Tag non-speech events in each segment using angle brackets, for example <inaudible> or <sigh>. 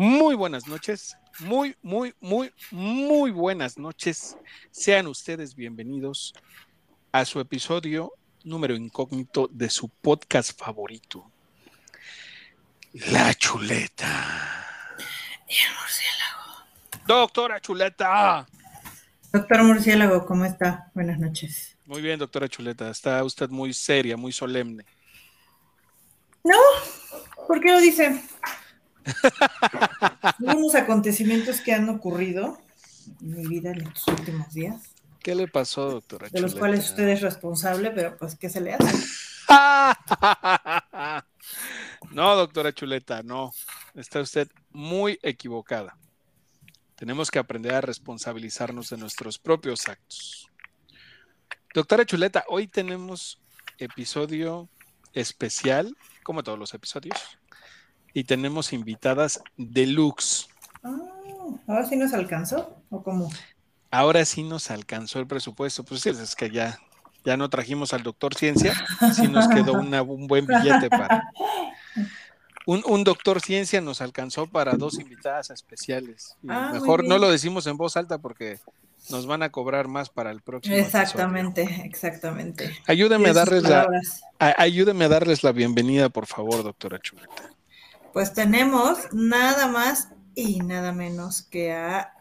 Muy buenas noches, muy, muy, muy, muy buenas noches. Sean ustedes bienvenidos a su episodio número incógnito de su podcast favorito, La Chuleta. Y el murciélago. Doctora Chuleta. Doctor Murciélago, ¿cómo está? Buenas noches. Muy bien, doctora Chuleta. Está usted muy seria, muy solemne. No, ¿por qué lo dice? <laughs> Unos acontecimientos que han ocurrido en mi vida en estos últimos días, ¿Qué le pasó, doctora de los cuales usted es responsable, pero pues, ¿qué se le hace? <laughs> No, doctora Chuleta, no. Está usted muy equivocada. Tenemos que aprender a responsabilizarnos de nuestros propios actos. Doctora Chuleta, hoy tenemos episodio especial, como todos los episodios, y tenemos invitadas deluxe. Ah, ¿Ahora sí nos alcanzó? ¿O cómo? Ahora sí nos alcanzó el presupuesto. Pues sí, es que ya, ya no trajimos al doctor Ciencia, sí nos quedó una- un buen billete para. <laughs> Un, un doctor Ciencia nos alcanzó para dos invitadas especiales. Ah, mejor no lo decimos en voz alta porque nos van a cobrar más para el próximo. episodio. Exactamente, exactamente. Ayúdeme a darles la, a- ayúdeme a darles la bienvenida, por favor, doctora Chuleta. Pues tenemos nada más y nada menos que a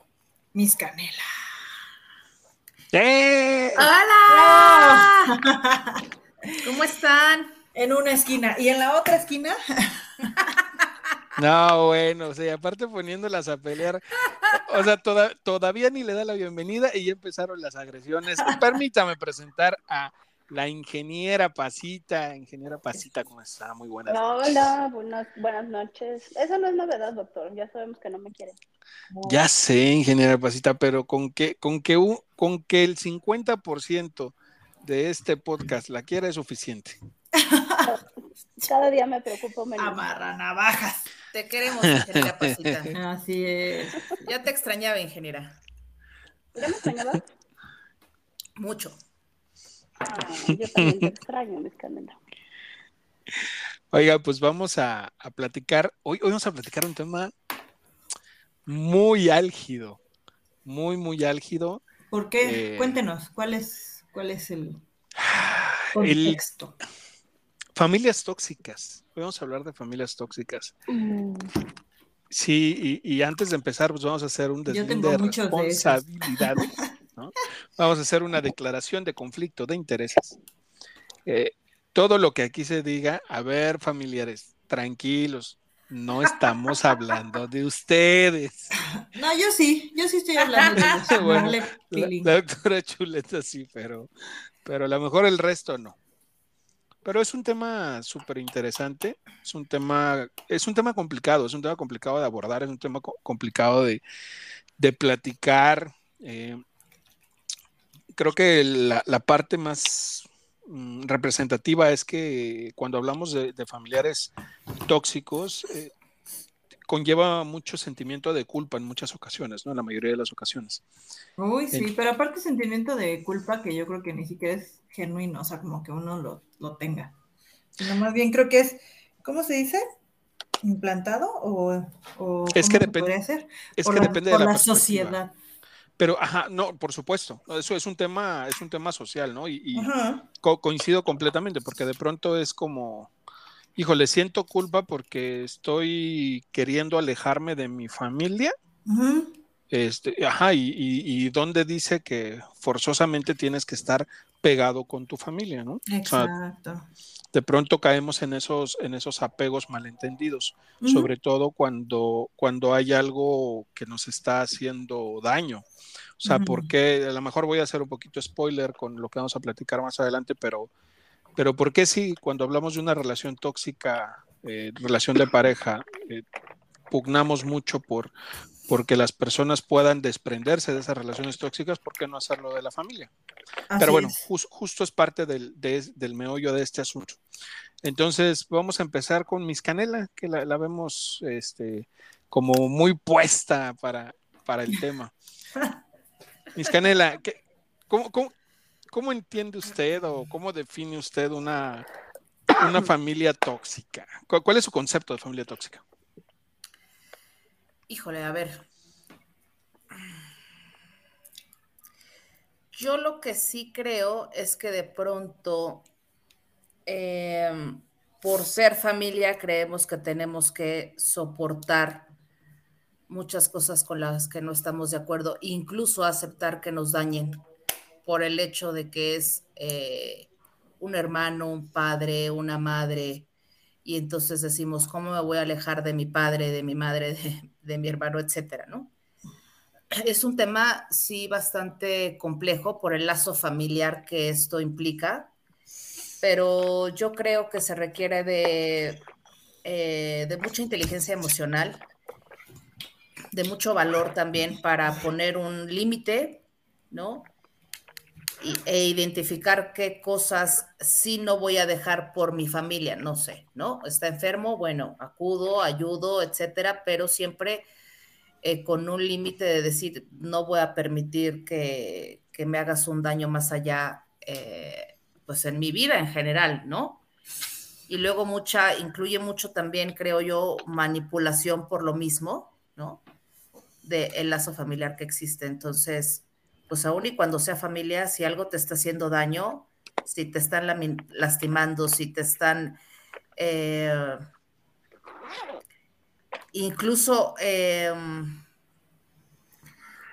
Miss Canela. ¡Eh! ¡Hola! ¿Cómo están? En una esquina. Y en la otra esquina, <laughs> No, bueno, o sea, aparte poniéndolas a pelear, o sea, toda- todavía ni le da la bienvenida y ya empezaron las agresiones. Permítame presentar a la ingeniera Pasita. Ingeniera Pasita, ¿cómo está? Muy buena. Hola, buenas, buenas noches. Eso no es novedad, doctor. Ya sabemos que no me quieren. Ya sé, ingeniera Pasita, pero con que, con que, un- con que el 50% de este podcast la quiera es suficiente. <laughs> Cada día me preocupo menos. amarra navajas. Te queremos, ingeniera Pasita. <laughs> Así es. Ya te extrañaba, ingeniera. ¿Ya me extrañaba? Mucho. Ah, yo también te extraño, mis canelas. Oiga, pues vamos a, a platicar, hoy, hoy vamos a platicar un tema muy álgido, muy, muy álgido. ¿Por qué? Eh, Cuéntenos, ¿cuál es, cuál es el El, contexto? familias tóxicas. Hoy vamos a hablar de familias tóxicas. Mm, Sí, y, y antes de empezar, pues vamos a hacer un tengo de muchos de esos. responsabilidades. ¿No? Vamos a hacer una declaración de conflicto de intereses. Eh, todo lo que aquí se diga, a ver, familiares, tranquilos, no estamos hablando de ustedes. No, yo sí, yo sí estoy hablando de eso. <laughs> Bueno, La, la doctora Chuleta sí, pero, pero a lo mejor el resto no. Pero es un tema súper interesante, es un tema, es un tema complicado, es un tema complicado de abordar, es un tema co- complicado de, de platicar. eh, creo que la, la parte más mm, representativa es que cuando hablamos de, de familiares tóxicos, eh, conlleva mucho sentimiento de culpa en muchas ocasiones, ¿no? En la mayoría de las ocasiones. Uy, sí, pero aparte sentimiento de culpa que yo creo que ni siquiera es genuino, o sea, como que uno lo, lo tenga. Sino más bien creo que es, ¿cómo se dice? ¿Implantado o, o Es que depende-? Es Por que la, depende por de la, la sociedad. Pero, ajá, no, por supuesto. Eso es un tema, es un tema social, ¿no? Y, y Ajá. co- coincido completamente, porque de pronto es como, híjole, siento culpa porque estoy queriendo alejarme de mi familia. Ujú. Este, ajá, y, y, y donde dice que forzosamente tienes que estar pegado con tu familia, ¿no? O sea, Exacto. de pronto caemos en esos, en esos apegos malentendidos, sobre todo cuando, cuando hay algo que nos está haciendo daño. O sea, Ujú. porque a lo mejor voy a hacer un poquito spoiler con lo que vamos a platicar más adelante, pero, pero ¿por qué si cuando hablamos de una relación tóxica, eh, relación de pareja, eh, pugnamos mucho por porque las personas puedan desprenderse de esas relaciones tóxicas, ¿por qué no hacerlo de la familia? Así Pero bueno, jus- justo es parte del, de- del meollo de este asunto. Entonces, vamos a empezar con Miss Canela, que la, la vemos este, como muy puesta para, para el tema. <laughs> Miss Canela, ¿qué- cómo, cómo- cómo entiende usted o cómo define usted una, una familia tóxica? ¿Cu- ¿Cuál es su concepto de familia tóxica? Híjole, a ver. Yo lo que sí creo es que de pronto, em, por ser familia, creemos que tenemos que soportar muchas cosas con las que no estamos de acuerdo, incluso aceptar que nos dañen por el hecho de que es eh, un hermano, un padre, una madre, y entonces decimos, ¿cómo me voy a alejar de mi padre, de mi madre, de, mi hermano, etcétera, ¿no? Es un tema, sí, bastante complejo por el lazo familiar que esto implica, pero yo creo que se requiere de, eh, de mucha inteligencia emocional, de mucho valor también para poner un límite, ¿no? E identificar qué cosas sí no voy a dejar por mi familia, no sé, ¿no? Está enfermo, bueno, acudo, ayudo, etcétera, pero siempre eh, con un límite de decir, no voy a permitir que, que me hagas un daño más allá, eh, pues en mi vida en general, ¿no? Y luego mucha, incluye mucho también, creo yo, manipulación por lo mismo, ¿no? del el lazo familiar que existe. Entonces, pues aún y cuando sea familia, si algo te está haciendo daño, si te están lastimando, si te están eh, incluso eh,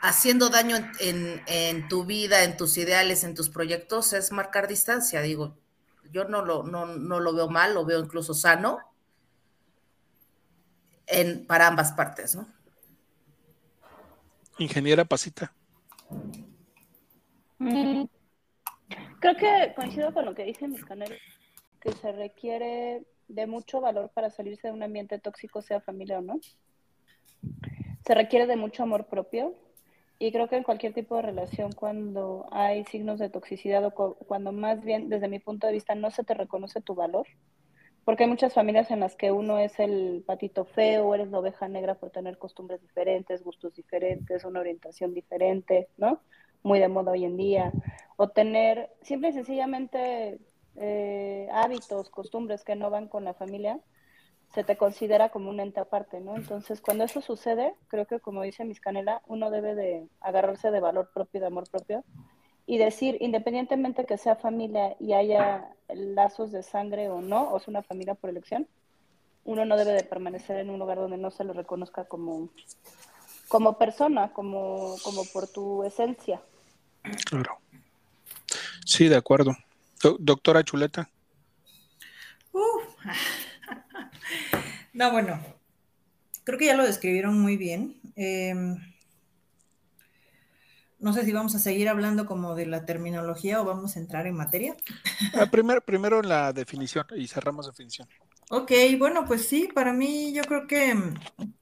haciendo daño en, en, tu vida, en tus ideales, en tus proyectos, es marcar distancia. Digo, yo no lo, no, no lo veo mal, lo veo incluso sano en, para ambas partes, ¿no? Ingeniera Pasita. Creo que coincido con lo que dice mis canales, que se requiere de mucho valor para salirse de un ambiente tóxico, sea familia o no. Se requiere de mucho amor propio y creo que en cualquier tipo de relación cuando hay signos de toxicidad o cuando más bien desde mi punto de vista no se te reconoce tu valor, porque hay muchas familias en las que uno es el patito feo, eres la oveja negra por tener costumbres diferentes, gustos diferentes, una orientación diferente, ¿no? Muy de moda hoy en día. O tener simple y sencillamente eh, hábitos, costumbres que no van con la familia, se te considera como un ente aparte, ¿no? Entonces, cuando eso sucede, creo que como dice Miss Canela, uno debe de agarrarse de valor propio, de amor propio, y decir, independientemente que sea familia y haya lazos de sangre o no, o sea una familia por elección, uno no debe de permanecer en un lugar donde no se lo reconozca como, como persona, como, como por tu esencia. Claro. Sí, de acuerdo. doctora Chuleta. <laughs> no, bueno, creo que ya lo describieron muy bien. Eh, no sé si vamos a seguir hablando como de la terminología o vamos a entrar en materia. Ah, primero, primero la definición y cerramos definición. Ok, bueno, pues sí, para mí yo creo que,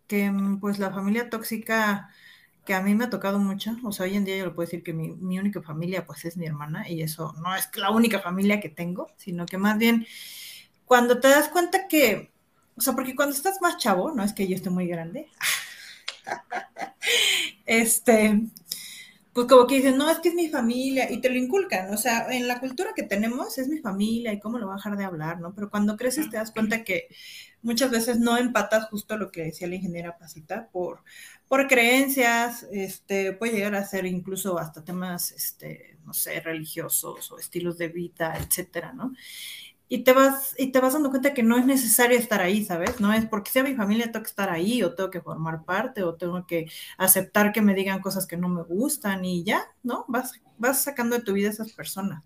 que pues la familia tóxica que a mí me ha tocado mucho, o sea, hoy en día yo le puedo decir que mi, mi única familia pues es mi hermana y eso no es la única familia que tengo, sino que más bien cuando te das cuenta que, o sea, porque cuando estás más chavo, no es que yo esté muy grande, <laughs> este, pues como que dicen, no, es que es mi familia, y te lo inculcan, o sea, en la cultura que tenemos es mi familia y cómo lo va a dejar de hablar, ¿no? Pero cuando creces te das cuenta que muchas veces no empatas justo lo que decía la ingeniera Pasita por, por creencias, este, puede llegar a ser incluso hasta temas, este, no sé, religiosos o estilos de vida, etcétera, ¿no? Y te vas y te vas dando cuenta que no es necesario estar ahí, ¿sabes? No es porque sea mi familia tengo que estar ahí o tengo que formar parte o tengo que aceptar que me digan cosas que no me gustan y ya, ¿no? Vas vas sacando de tu vida esas personas.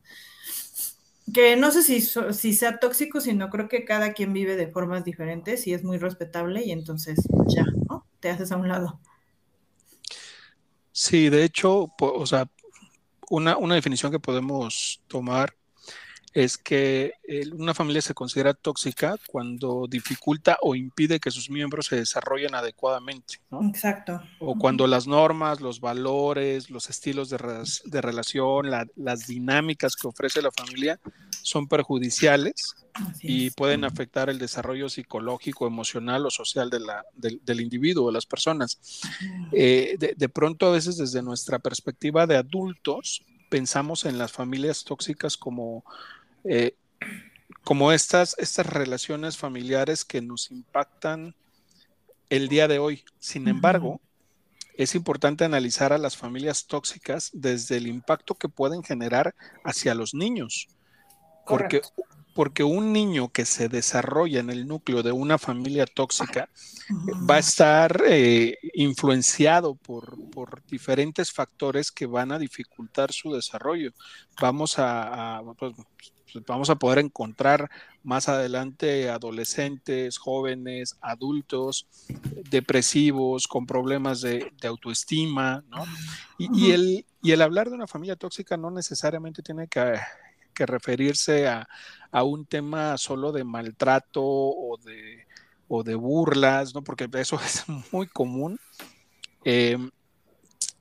Que no sé si, si sea tóxico, sino creo que cada quien vive de formas diferentes y es muy respetable y entonces ya, ¿no? Te haces a un lado. Sí, de hecho, o sea, una, una definición que podemos tomar es que una familia se considera tóxica cuando dificulta o impide que sus miembros se desarrollen adecuadamente. ¿no? Exacto. O cuando las normas, los valores, los estilos de, de relación, las dinámicas que ofrece la familia son perjudiciales y pueden afectar el desarrollo psicológico, emocional o social de la, del individuo, de las personas. Eh, de, de pronto, a veces desde nuestra perspectiva de adultos, pensamos en las familias tóxicas como eh, como estas, estas relaciones familiares que nos impactan el día de hoy. Sin embargo, es importante analizar a las familias tóxicas desde el impacto que pueden generar hacia los niños. Porque, porque un niño que se desarrolla en el núcleo de una familia tóxica va a estar eh, influenciado por, diferentes factores que van a dificultar su desarrollo. Vamos a, pues, vamos a poder encontrar más adelante adolescentes, jóvenes, adultos, depresivos, con problemas de, autoestima, ¿no? Y, el, y el hablar de una familia tóxica no necesariamente tiene que, referirse a, un tema solo de maltrato o de, o de burlas, ¿no? Porque eso <laughs> es muy común. Em,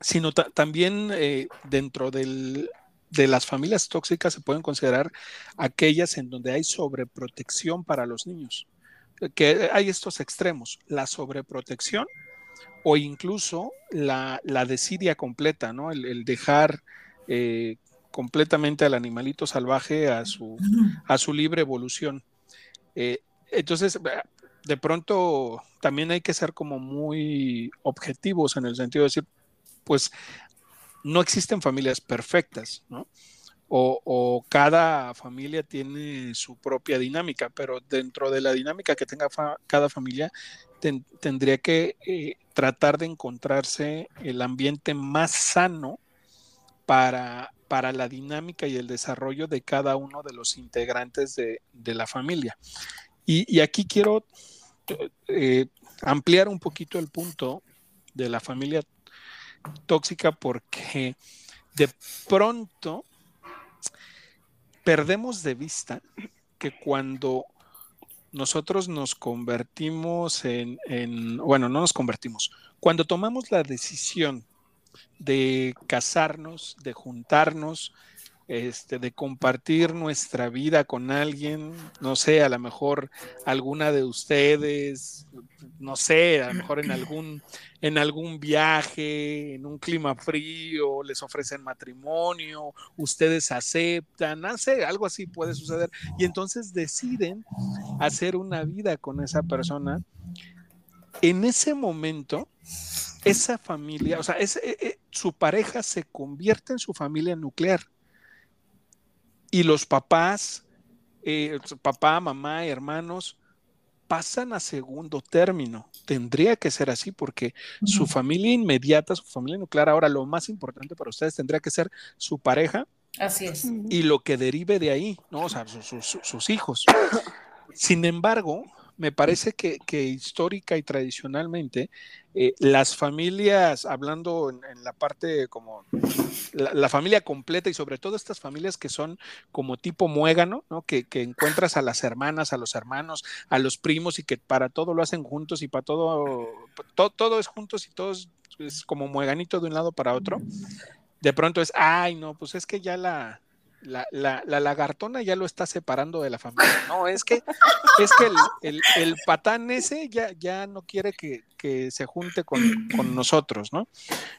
sino también eh, dentro del de las familias tóxicas se pueden considerar aquellas en donde hay sobreprotección para los niños. Que hay estos extremos, la sobreprotección o incluso la, desidia completa, ¿no? El, dejar eh, completamente al animalito salvaje a su, a su libre evolución. Eh, entonces, de pronto también hay que ser como muy objetivos en el sentido de decir, pues no existen familias perfectas, ¿no? O, cada familia tiene su propia dinámica, pero dentro de la dinámica que tenga cada familia, tendría que eh, tratar de encontrarse el ambiente más sano para, para, la dinámica y el desarrollo de cada uno de los integrantes de, la familia. Y, aquí quiero eh, ampliar un poquito el punto de la familia tóxica porque de pronto perdemos de vista que cuando nosotros nos convertimos en, bueno, no nos convertimos, cuando tomamos la decisión de casarnos, de juntarnos, este, de compartir nuestra vida con alguien, no sé, a lo mejor alguna de ustedes, no sé, a lo mejor en algún, en algún viaje, en un clima frío, les ofrecen matrimonio, ustedes aceptan, no sé, algo así puede suceder, y entonces deciden hacer una vida con esa persona. En ese momento, esa familia, o sea, eh, eh, su pareja se convierte en su familia nuclear y los papás, eh, papá, mamá, hermanos, pasan a segundo término. Tendría que ser así porque su familia inmediata, su familia nuclear, ahora lo más importante para ustedes tendría que ser su pareja. Así es. Y lo que derive de ahí, ¿no? O sea, sus hijos. Sin embargo, me parece que, histórica y tradicionalmente eh, las familias, hablando en, la parte como la, familia completa y sobre todo estas familias que son como tipo muégano, ¿no? que, encuentras a las hermanas, a los hermanos, a los primos y que para todo lo hacen juntos y para todo, todo es juntos y todo es como mueganito de un lado para otro. De pronto es, ay, no, pues es que ya la, la, la, lagartona ya lo está separando de la familia. No, es que, es que el, el, patán ese ya, ya no quiere que, se junte con, nosotros, ¿no?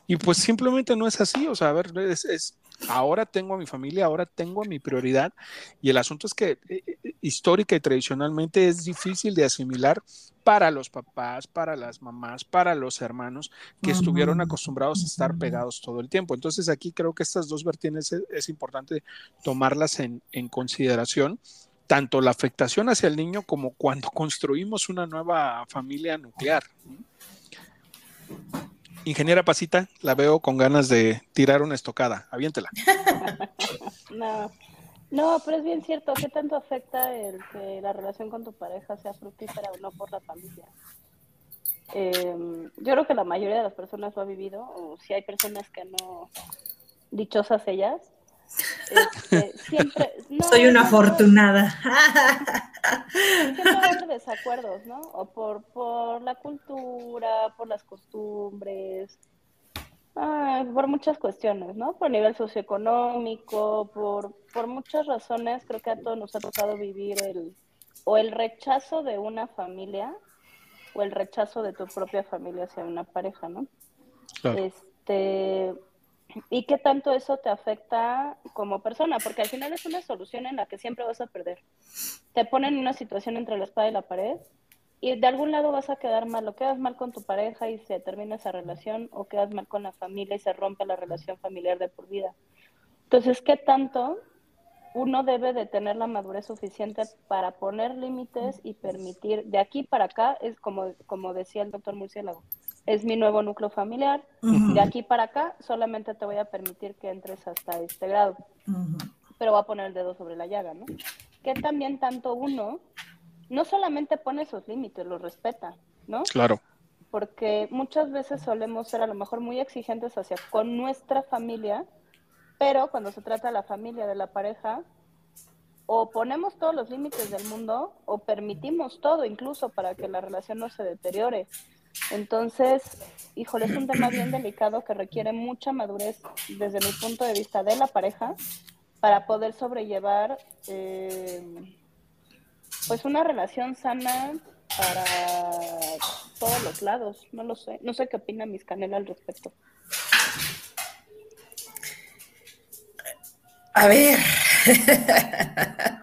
Y pues simplemente no es así, o sea, a ver, es, ahora tengo a mi familia, ahora tengo a mi prioridad, y el asunto es que eh, eh, histórica y tradicionalmente es difícil de asimilar para los papás, para las mamás, para los hermanos que estuvieron acostumbrados a estar pegados todo el tiempo. Entonces aquí creo que estas dos vertientes es, importante tomarlas en, consideración, tanto la afectación hacia el niño como cuando construimos una nueva familia nuclear. Ingeniera Pasita, la veo con ganas de tirar una estocada. Aviéntela. <laughs> no. No, pero es bien cierto. ¿Qué tanto afecta el que la relación con tu pareja sea fructífera o no por la familia? Em, yo creo que la mayoría de las personas lo ha vivido, o si hay personas que no, dichosas ellas. Este, siempre, Soy una afortunada. Siempre hay desacuerdos, ¿no? O por, por la cultura, por las costumbres, Ah, por muchas cuestiones, ¿no? Por nivel socioeconómico, por, por muchas razones, creo que a todos nos ha tocado vivir el, o el rechazo de una familia o el rechazo de tu propia familia hacia una pareja, ¿no? Este, y qué tanto eso te afecta como persona, porque al final es una solución en la que siempre vas a perder. Te ponen en una situación entre la espada y la pared y de algún lado vas a quedar mal, o quedas mal con tu pareja y se termina esa relación, o quedas mal con la familia y se rompe la relación familiar de por vida. Entonces, ¿qué tanto uno debe de tener la madurez suficiente para poner límites y permitir, de aquí para acá, es como, como decía el doctor Murciélago, es mi nuevo núcleo familiar, de aquí para acá solamente te voy a permitir que entres hasta este grado, pero va a poner el dedo sobre la llaga, ¿no? Que también tanto uno no solamente pone esos límites, los respeta, ¿no? Claro. Porque muchas veces solemos ser a lo mejor muy exigentes hacia con nuestra familia, pero cuando se trata de la familia, de la pareja, o ponemos todos los límites del mundo o permitimos todo incluso para que la relación no se deteriore. Entonces, híjole, es un tema bien delicado que requiere mucha madurez desde mi punto de vista de la pareja para poder sobrellevar eh, pues una relación sana para todos los lados. No lo sé. No sé qué opina mis canela al respecto. A ver. <laughs>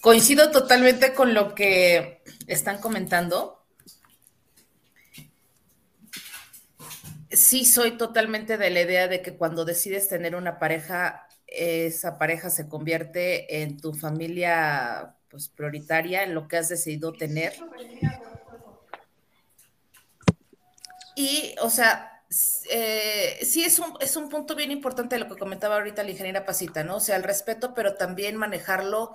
Coincido totalmente con lo que están comentando. Sí, soy totalmente de la idea de que cuando decides tener una pareja, esa pareja se convierte en tu familia pues, prioritaria, en lo que has decidido tener. Y, o sea, eh, sí es un, es un punto bien importante de lo que comentaba ahorita la ingeniera Pasita, ¿no? O sea, el respeto, pero también manejarlo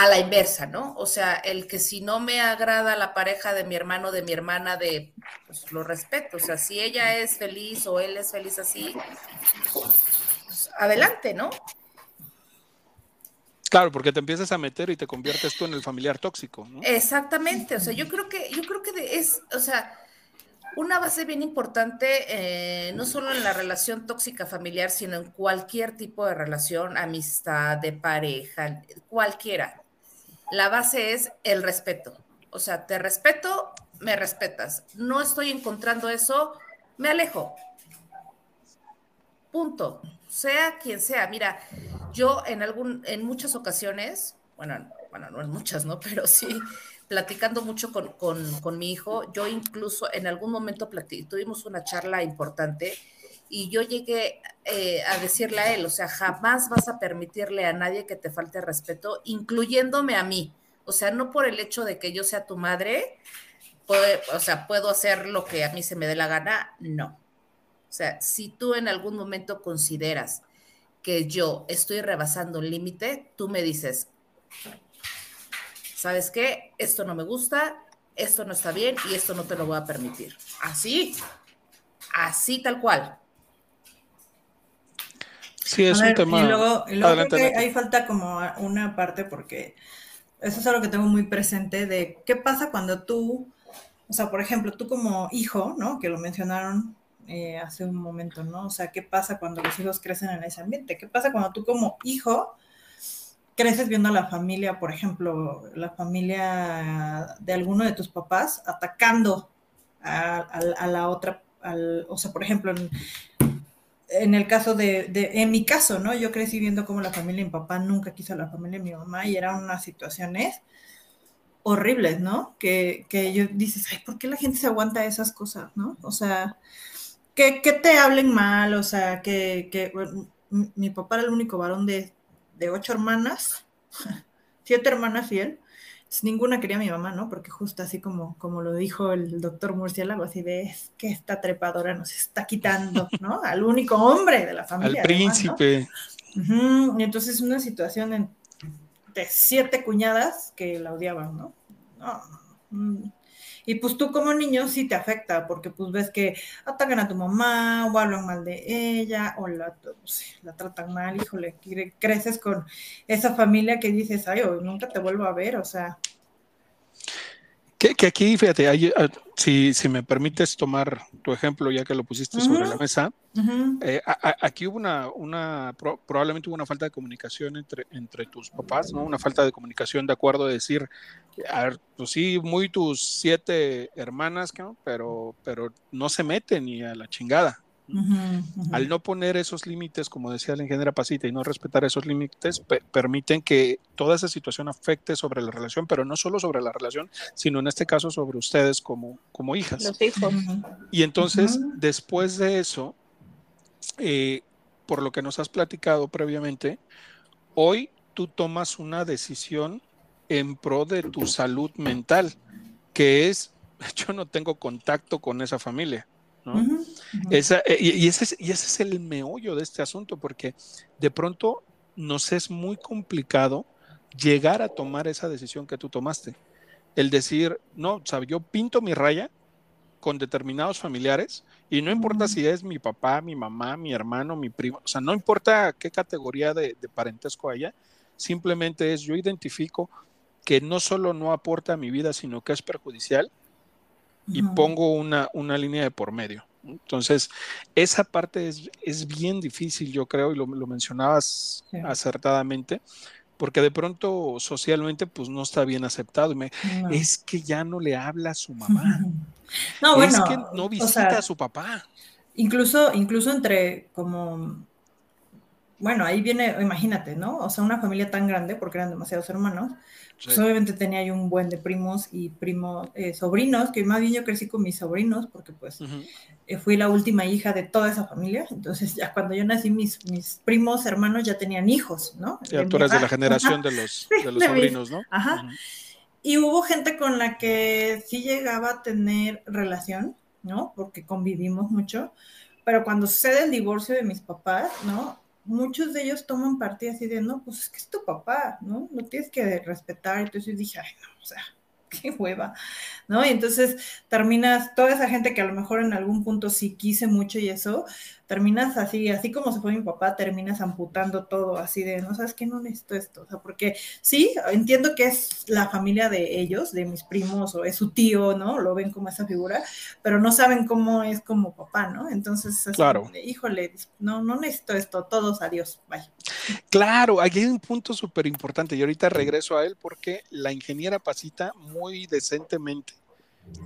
a la inversa, ¿no? O sea, el que si no me agrada la pareja de mi hermano, de mi hermana, de, pues lo respeto. O sea, si ella es feliz o él es feliz así, pues adelante, ¿no? Claro, porque te empiezas a meter y te conviertes tú en el familiar tóxico, ¿no? Exactamente, o sea, yo creo que, yo creo que es, o sea, una base bien importante, eh, no solo en la relación tóxica familiar, sino en cualquier tipo de relación, amistad, de pareja, cualquiera. La base es el respeto. O sea, te respeto, me respetas. No estoy encontrando eso, me alejo. Punto. Sea quien sea. Mira, yo en algún, en muchas ocasiones, bueno, bueno, no en muchas, ¿no? <laughs> Pero sí, platicando mucho con, mi hijo, yo incluso en algún momento tuvimos una charla importante y yo llegué eh, a decirle a él, o sea, jamás vas a permitirle a nadie que te falte respeto, incluyéndome a mí. O sea, no por el hecho de que yo sea tu madre, o sea, puedo hacer lo que a mí se me dé la gana, no. O sea, si tú en algún momento consideras que yo estoy rebasando el límite, tú me dices, ¿sabes qué? Esto no me gusta, esto no está bien y esto no te lo voy a permitir. Así, así tal cual. Sí, es un tema. Y luego, ahí falta como una parte porque eso es algo que tengo muy presente de qué pasa cuando tú, o sea, por ejemplo, tú como hijo, ¿no? Que lo mencionaron eh, hace un momento, ¿no? O sea, ¿qué pasa cuando los hijos crecen en ese ambiente? ¿Qué pasa cuando tú como hijo creces viendo a la familia, por ejemplo, la familia de alguno de tus papás atacando a, la otra, o sea, por ejemplo, en, el caso de, en mi caso, ¿no? Yo crecí viendo cómo la familia de mi papá nunca quiso a la familia de mi mamá y eran unas situaciones horribles, ¿no? Que, que yo dices, ay, ¿por qué la gente se aguanta esas cosas, ¿no? O sea, que, que te hablen mal, o sea, que, que mi papá era el único varón de de ocho hermanas, <laughs> siete hermanas y él, pues, ninguna quería a mi mamá, ¿no? Porque justo así como, como lo dijo el doctor Murciélago, así de, es que esta trepadora nos está quitando, <laughs> ¿no? Al único hombre de la familia. Al príncipe. Y entonces una situación de siete cuñadas que la odiaban, ¿no? No, no. Y pues tú como niño sí te afecta, porque pues ves que atacan a tu mamá o hablan mal de ella o la, la tratan mal, híjole, creces con esa familia que dices, ay, nunca te vuelvo a ver, o sea, que, aquí, fíjate, ah, si, si, me permites tomar tu ejemplo, ya que lo pusiste sobre la mesa, eh, aquí hubo una, una probablemente hubo una falta de comunicación entre, entre tus papás, ¿no? Una falta de comunicación de acuerdo de decir, a ver, pues sí, muy tus siete hermanas, ¿no? pero, pero no se meten ni a la chingada, Al no poner esos límites, como decía la ingeniera Pasita, y no respetar esos límites, permiten que toda esa situación afecte sobre la relación, pero no solo sobre la relación, sino en este caso sobre ustedes como, como hijas. Los hijos. Y entonces, después de eso, eh, por lo que nos has platicado previamente, hoy tú tomas una decisión en pro de tu salud mental, que es, <laughs> yo no tengo contacto con esa familia. Eh, y, ese es, y ese es el meollo de este asunto, porque de pronto nos es muy complicado llegar a tomar esa decisión que tú tomaste. El decir, no, o sea, yo pinto mi raya con determinados familiares y no importa si es mi papá, mi mamá, mi hermano, mi primo, o sea, no importa qué categoría de, de parentesco haya, simplemente es yo identifico que no solo no aporta a mi vida, sino que es perjudicial y pongo una, una, línea de por medio. Entonces, esa parte es, es bien difícil, yo creo, y lo, lo mencionabas acertadamente, porque de pronto socialmente pues no está bien aceptado. Es que ya no le habla a su mamá. <laughs> No, bueno. Es que no visita a su papá. Incluso, incluso entre como bueno, ahí viene, imagínate, ¿no? O sea, una familia tan grande, porque eran demasiados hermanos, pues obviamente tenía ahí un buen de primos y primos, eh, sobrinos, que más bien yo crecí con mis sobrinos, porque pues eh, fui la última hija de toda esa familia, entonces ya cuando yo nací, mis, mis primos hermanos ya tenían hijos, ¿no? Ya tú eres de la generación <laughs> de los, de los sobrinos, ¿no? Ajá. Y hubo gente con la que sí llegaba a tener relación, ¿no? Porque convivimos mucho, pero cuando sucede el divorcio de mis papás, ¿no? Muchos de ellos toman partida así de, no, pues es que es tu papá, ¿no? No tienes que respetar. Entonces dije, ay, no, o sea, <laughs> qué hueva, ¿no? Y entonces terminas, toda esa gente que a lo mejor en algún punto sí quise mucho y eso, terminas así, así como se fue mi papá, terminas amputando todo así de, no sabes qué, no necesito esto, o sea, porque sí, entiendo que es la familia de ellos, de mis primos, o es su tío, ¿no? Lo ven como esa figura, pero no saben cómo es como papá, ¿no? Entonces, claro. híjole, no, no necesito esto, todos adiós, bye. Claro, aquí hay un punto súper importante y ahorita regreso a él porque la ingeniera Pasita muy decentemente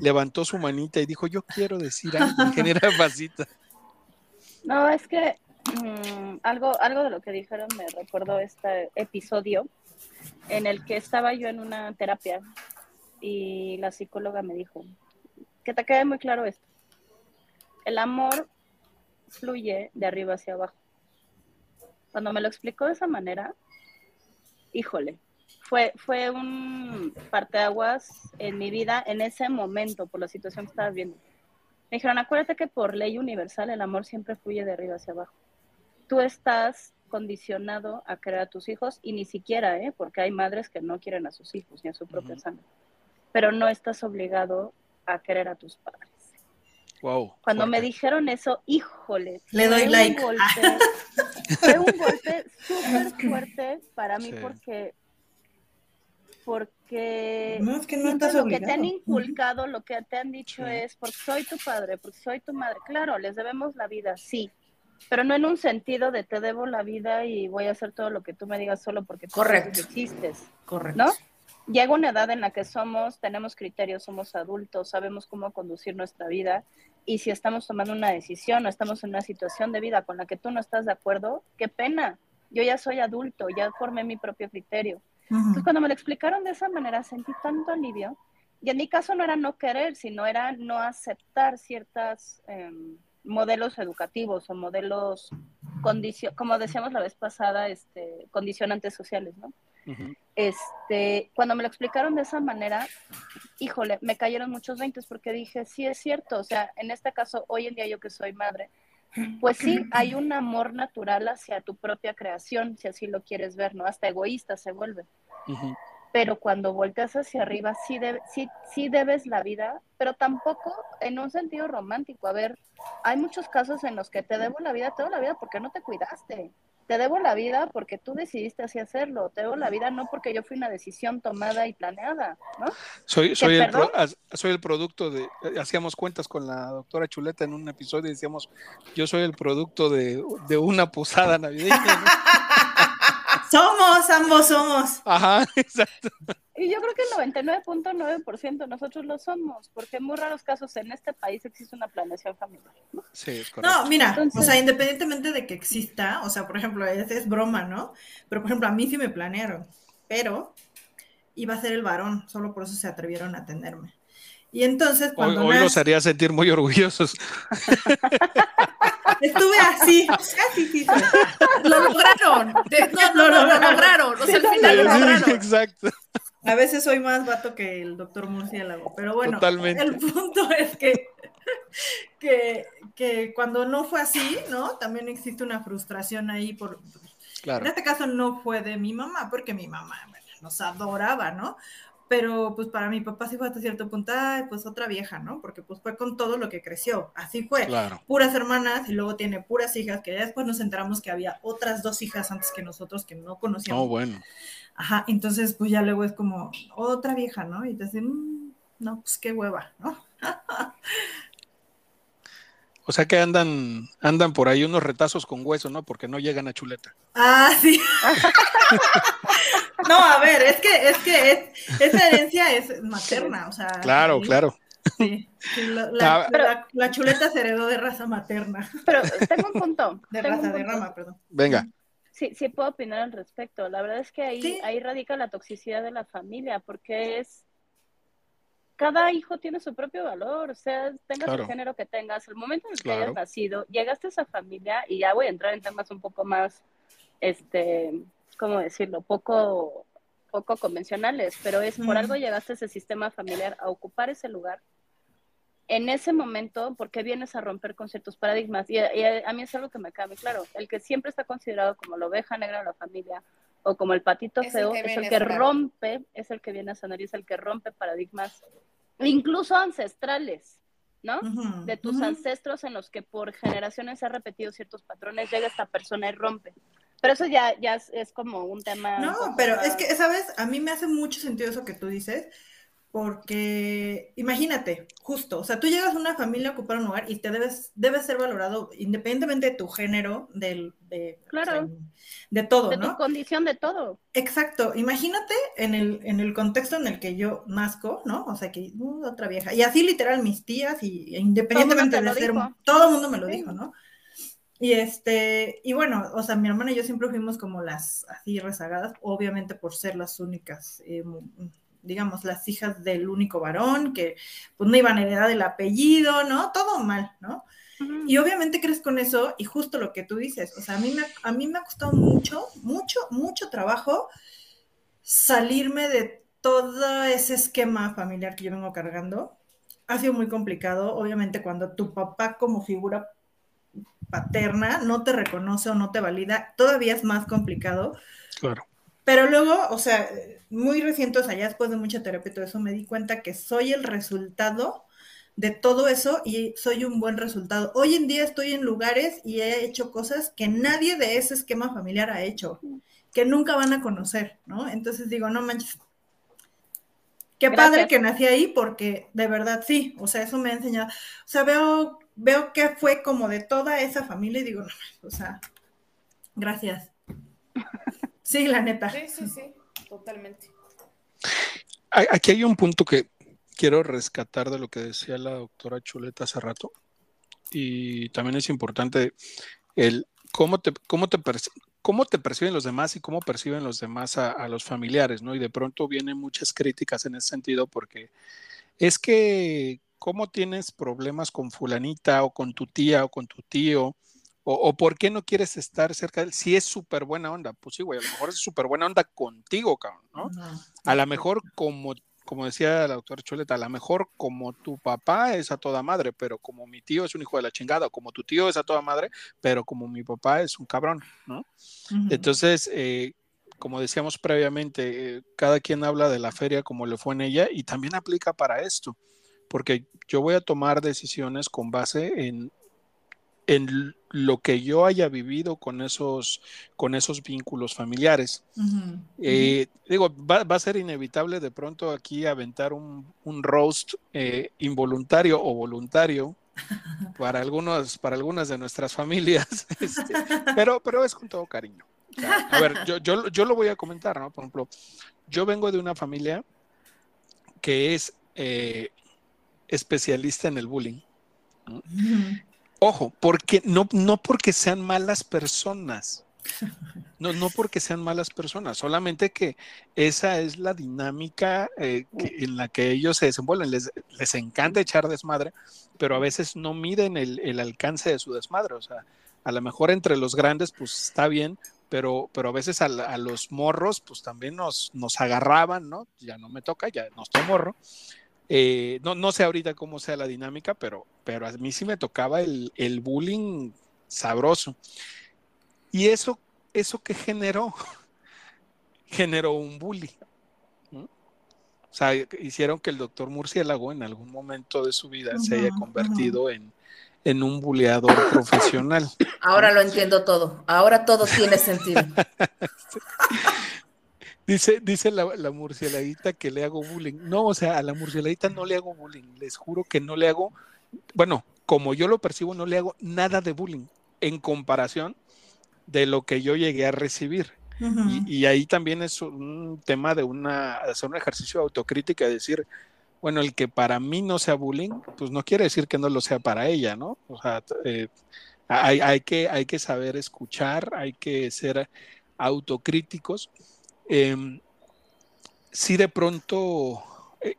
levantó su manita y dijo, yo quiero decir algo, <laughs> ingeniera Pasita. No, es que mm, algo, algo de lo que dijeron me recordó este episodio en el que estaba yo en una terapia y la psicóloga me dijo, que te quede muy claro esto, el amor fluye de arriba hacia abajo. Cuando me lo explicó de esa manera, híjole, fue, fue un parteaguas en mi vida en ese momento por la situación que estaba viendo. Me dijeron, acuérdate que por ley universal el amor siempre fluye de arriba hacia abajo. Tú estás condicionado a querer a tus hijos y ni siquiera, ¿eh? porque hay madres que no quieren a sus hijos ni a su propia sangre, pero no estás obligado a querer a tus padres. Wow, Cuando me dijeron eso, híjole, le doy like. fue un golpe <laughs> súper fuerte para mí porque porque no, es que no estás lo que te han inculcado, lo que te han dicho es, porque soy tu padre, porque soy tu madre. Claro, les debemos la vida, sí, pero no en un sentido de te debo la vida y voy a hacer todo lo que tú me digas solo porque tú existes. Correcto. ¿No? Llega una edad en la que somos, tenemos criterios, somos adultos, sabemos cómo conducir nuestra vida y si estamos tomando una decisión o estamos en una situación de vida con la que tú no estás de acuerdo, qué pena. Yo ya soy adulto, ya formé mi propio criterio entonces, cuando me lo explicaron de esa manera, sentí tanto alivio. Y en mi caso no era no querer, sino era no aceptar ciertos em, modelos educativos o modelos, como decíamos la vez pasada, este, condicionantes sociales, ¿no? este, cuando me lo explicaron de esa manera, híjole, me cayeron muchos veintes porque dije, sí es cierto, o sea, en este caso, hoy en día yo que soy madre, pues sí, hay un amor natural hacia tu propia creación, si así lo quieres ver, ¿no? Hasta egoísta se vuelve. Pero cuando volteas hacia arriba, sí, sí, sí debes la vida, pero tampoco en un sentido romántico. A ver, hay muchos casos en los que te debo la vida toda la vida porque no te cuidaste te debo la vida porque tú decidiste así hacerlo, te debo la vida no porque yo fui una decisión tomada y planeada, ¿no? Soy, soy, el, soy el producto de, eh, hacíamos cuentas con la doctora Chuleta en un episodio y decíamos, yo soy el producto de, una posada navideña. <laughs> somos, ambos somos. Ajá, <laughs> exacto. Y yo creo que el 99.9% nosotros lo somos, porque en muy raros casos en este país existe una planeación familiar. ¿no? Sí, es correcto. No, mira, Entonces- o sea, independientemente de que exista, o sea, por ejemplo, es, es broma, ¿no? Pero, por ejemplo, a mí sí me planearon, pero iba a ser el varón, solo por eso se atrevieron a atenderme. Y entonces, Hoy, cuando hoy nace- los haría sentir muy orgullosos. <laughs> estuve así, <laughs> casi sí. Lo lograron. De- <laughs> no, no, no, lo lograron. O sea, al final lo lograron. exacto. A veces soy más vato que el doctor murciélago, pero bueno, Totalmente. el punto es que, que, que cuando no fue así, ¿no? También existe una frustración ahí por... En Claro. este caso no fue de mi mamá, porque mi mamá bueno, nos adoraba, ¿no? Pero pues para mi papá sí fue hasta cierto punto, ay, pues otra vieja, ¿no? Porque pues fue con todo lo que creció, así fue. Claro. Puras hermanas y luego tiene puras hijas, que ya después nos enteramos que había otras dos hijas antes que nosotros que no conocíamos. No, bueno. Ajá, entonces pues ya luego es como otra vieja, ¿no? Y te dicen, "Mm, no, pues qué hueva, ¿no? <laughs> O sea que andan, andan por ahí unos retazos con hueso, ¿no? Porque no llegan a chuleta. Ah, sí. <laughs> no, a ver, es que, es que es, esa herencia es materna, o sea. Claro, sí, claro. Sí, sí, la, la- Ah, la- la chuleta se heredó de raza materna, Pero tengo un punto. <laughs> de raza de rama, perdón. Venga. Sí, sí puedo opinar al respecto. La verdad es que ahí, Sí. ahí radica la toxicidad de la familia, porque es cada hijo tiene su propio valor, o sea, tengas Claro. el género que tengas, el momento en el que Claro. hayas nacido, llegaste a esa familia y ya voy a entrar en temas un poco más, este, ¿cómo decirlo? Poco, poco convencionales, pero es por Mm. algo llegaste a ese sistema familiar a ocupar ese lugar. En ese momento, porque vienes a romper con ciertos paradigmas, y, y a, a mí es algo que me queda muy claro, el que siempre está considerado como la oveja negra de la familia o como el patito Es el feo, que es el que sanar. rompe, es el que viene a sanar y es el que rompe paradigmas, incluso ancestrales, ¿no? Ujú, de tus ujú. ancestros en los que por generaciones se han repetido ciertos patrones, llega esta persona y rompe. Pero eso ya, ya es, es como un tema. No, pero más- es que, ¿sabes? A mí me hace mucho sentido eso que tú dices, porque imagínate, justo, o sea, tú llegas a una familia a ocupar un lugar y te debes, debes ser valorado independientemente de tu género, del, de, Claro. o sea, de todo, de ¿no? tu condición de todo. Exacto, imagínate en el, en el contexto en el que yo nazco, ¿no? O sea, que uh, otra vieja. Y así literal mis tías, y e independientemente te de ser, dijo. todo el mundo me lo Sí. dijo, ¿no? Y este, y bueno, o sea, mi hermana y yo siempre fuimos como las así rezagadas, obviamente por ser las únicas, eh, digamos, las hijas del único varón, que pues no iban a heredar el apellido, ¿no? Todo mal, ¿no? Y obviamente crees con eso y justo lo que tú dices, o sea, a mí me, a mí me ha costado mucho, mucho, mucho trabajo salirme de todo ese esquema familiar que yo vengo cargando. Ha sido muy complicado, obviamente, cuando tu papá como figura paterna no te reconoce o no te valida, todavía es más complicado. Claro. Pero luego, o sea, muy reciente, o sea, ya después de mucha terapia y todo eso, me di cuenta que soy el resultado de todo eso y soy un buen resultado. Hoy en día estoy en lugares y he hecho cosas que nadie de ese esquema familiar ha hecho, que nunca van a conocer, ¿no? Entonces digo, no manches. Qué Gracias. padre que nací ahí porque de verdad sí, o sea, eso me ha enseñado. O sea, veo, veo que fue como de toda esa familia y digo, no, o sea, gracias. <laughs> Sí, la neta. Sí, sí, sí, totalmente. Aquí hay un punto que quiero rescatar de lo que decía la doctora Chuleta hace rato. Y también es importante el cómo te, cómo te, perci- cómo te perciben los demás y cómo perciben los demás a, a los familiares, ¿no? Y de pronto vienen muchas críticas en ese sentido porque es que, ¿cómo tienes problemas con fulanita o con tu tía o con tu tío? O, o por qué no quieres estar cerca de él? Si es súper buena onda, pues sí, güey, a lo mejor es súper buena onda contigo, cabrón, ¿no? No. A lo mejor como, como decía la doctora Chuleta, a lo mejor como tu papá es a toda madre, pero como mi tío es un hijo de la chingada, o como tu tío es a toda madre, pero como mi papá es un cabrón, ¿no? Entonces, eh, como decíamos previamente, eh, cada quien habla de la feria como le fue en ella y también aplica para esto, porque yo voy a tomar decisiones con base en, en lo que yo haya vivido con esos, con esos vínculos familiares. Ujú. Eh, digo, va, va a ser inevitable de pronto aquí aventar un, un roast eh, involuntario o voluntario <laughs> para algunos, para algunas de nuestras familias, <laughs> este, pero, pero es con todo cariño. O sea, a ver, yo, yo, yo lo voy a comentar, ¿no? Por ejemplo, yo vengo de una familia que es eh, especialista en el bullying. Ojo, porque no, no porque sean malas personas. No, no porque sean malas personas, solamente que esa es la dinámica eh, en la que ellos se desenvuelven. Les, encanta echar desmadre, pero a veces no miden el, alcance de su desmadre. O sea, a lo mejor entre los grandes, pues está bien, pero, pero a veces a, los morros, pues también nos, nos agarraban, ¿no? Ya no me toca, ya no estoy morro. Eh, no, no sé ahorita cómo sea la dinámica, pero, pero a mí sí me tocaba el, el bullying sabroso. Y eso, eso que generó, <laughs> generó un bully. O sea, hicieron que el doctor Murciélago en algún momento de su vida se haya convertido en, en un buleador <coughs> profesional. Ahora lo entiendo todo. Ahora todo tiene sentido. <laughs> Dice, dice la, la, murcielaguita que le hago bullying. No, o sea, a la murcielaguita no le hago bullying. Les juro que no le hago, bueno, como yo lo percibo, no le hago nada de bullying en comparación de lo que yo llegué a recibir. y, ahí también es un tema de una, hacer un ejercicio de autocrítica, decir, bueno, el que para mí no sea bullying, pues no quiere decir que no lo sea para ella, ¿no? O sea, eh, hay, hay, que, hay que saber escuchar, hay que ser autocríticos. Em, si de pronto eh,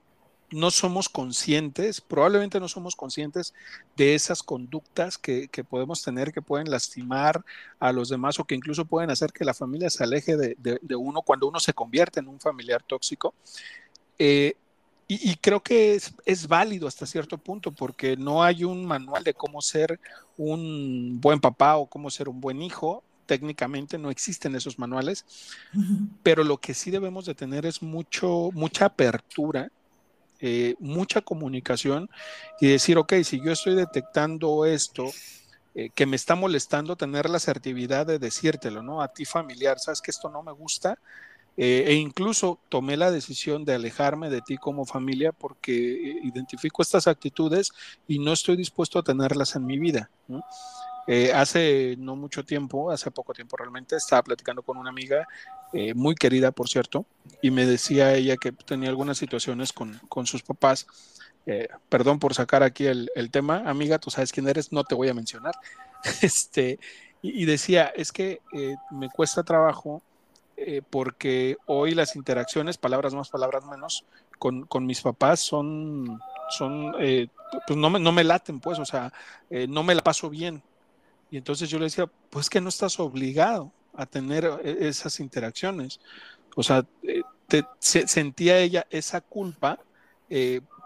no somos conscientes, probablemente no somos conscientes de esas conductas que, podemos tener que pueden lastimar a los demás o que incluso pueden hacer que la familia se aleje de, uno cuando uno se convierte en un familiar tóxico. Eh, y, creo que es, válido hasta cierto punto porque no hay un manual de cómo ser un buen papá o cómo ser un buen hijo. Técnicamente no existen esos manuales, pero lo que sí debemos de tener es mucho, mucha apertura, eh, mucha comunicación y decir, ok, si yo estoy detectando esto, eh, que me está molestando, tener la asertividad de decírtelo, ¿no? A ti familiar, sabes que esto no me gusta, eh, e incluso tomé la decisión de alejarme de ti como familia porque eh, identifico estas actitudes y no estoy dispuesto a tenerlas en mi vida. Eh, hace no mucho tiempo, hace poco tiempo realmente, estaba platicando con una amiga muy querida, por cierto, y me decía ella que tenía algunas situaciones con, con sus papás. perdón por sacar aquí el, el, tema, amiga, tú sabes quién eres, no te voy a mencionar. <laughs> Este, y, y decía, es que me cuesta trabajo eh, porque hoy las interacciones, palabras más, palabras menos, con, mis papás son, son eh, pues no me, no me laten, pues, o sea, eh, no me la paso bien. Y entonces yo le decía, pues que no estás obligado a tener esas interacciones. O sea, sentía ella esa culpa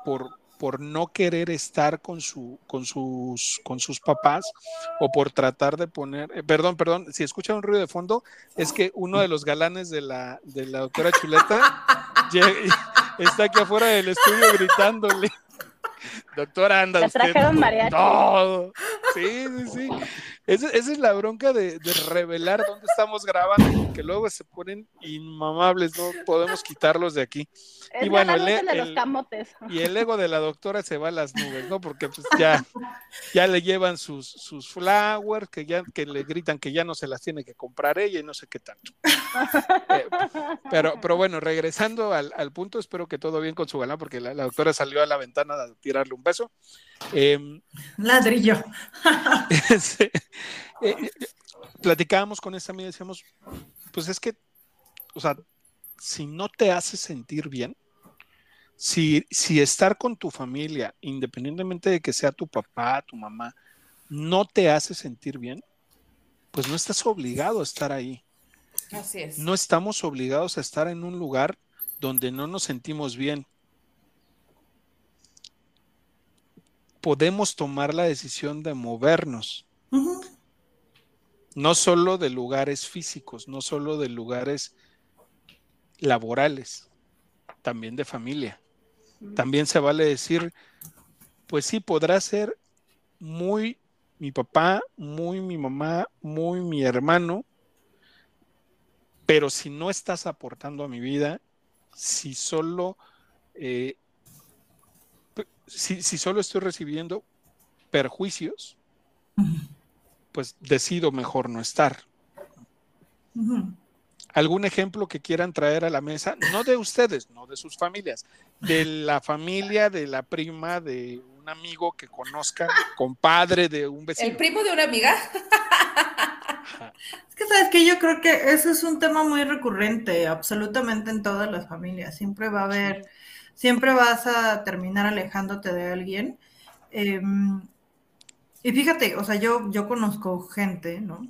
por, por no querer estar con, su, con, sus, con sus papás o por tratar de poner, eh, perdón, perdón, si escuchan un ruido de fondo, es que uno de los galanes de la, de la doctora Chuleta <laughs> está aquí afuera del estudio gritándole. Doctora, anda. ¿Le trajeron mariachi? Todo. Sí, sí, sí. Esa, es la bronca de, revelar dónde estamos grabando, que luego se ponen inmamables, no podemos quitarlos de aquí. y bueno, el, e, de los camotes. y el ego de la doctora se va a las nubes, ¿no? Porque pues ya, ya le llevan sus, sus flowers, que ya que le gritan que ya no se las tiene que comprar ella y no sé qué tanto. Eh, pero, pero bueno, regresando al, punto, espero que todo bien con su galán, porque la, doctora salió a la ventana a tirarle un beso. Em, Ladrillo. <laughs> Eh, eh, platicábamos con esta amiga y decíamos, pues es que, o sea, si no te hace sentir bien, si, si estar con tu familia, independientemente de que sea tu papá, tu mamá, no te hace sentir bien, pues no estás obligado a estar ahí. Así es. No estamos obligados a estar en un lugar donde no nos sentimos bien. Podemos tomar la decisión de movernos. No solo de lugares físicos, no solo de lugares laborales, también de familia. También se vale decir, pues sí, podrá ser muy mi papá, muy mi mamá, muy mi hermano, pero si no estás aportando a mi vida, si solo, eh, si, solo estoy recibiendo perjuicios, pues decido mejor no estar. algún ejemplo que quieran traer a la mesa, no de ustedes, no de sus familias, de la familia, de la prima, de un amigo que conozcan, compadre de un vecino. ¿El primo de una amiga? Es que sabes que yo creo que eso es un tema muy recurrente, absolutamente en todas las familias. Siempre va a haber, siempre vas a terminar alejándote de alguien. Em, y fíjate, o sea, yo, yo conozco gente, ¿no?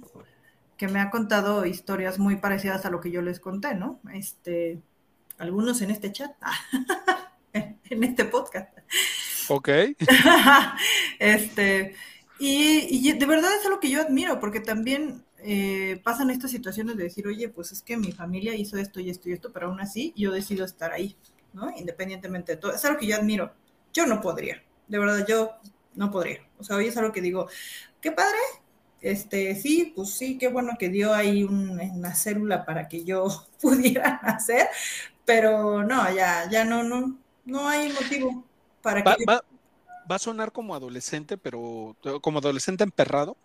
Que me ha contado historias muy parecidas a lo que yo les conté, ¿no? Este, algunos en este chat, <laughs> en este podcast. Ok. <laughs> este, y, y, de verdad es algo que yo admiro, porque también eh, pasan estas situaciones de decir, oye, pues es que mi familia hizo esto y esto y esto, pero aún así yo decido estar ahí, ¿no? Independientemente de todo. Es algo que yo admiro. Yo no podría, de verdad, yo no podría. O sea, hoy es algo que digo, qué padre, este, sí, pues sí, qué bueno que dio ahí una célula para que yo <laughs> pudiera nacer, pero no, ya, ya no, no, no hay motivo para que... Va, va a sonar como adolescente, pero como adolescente emperrado,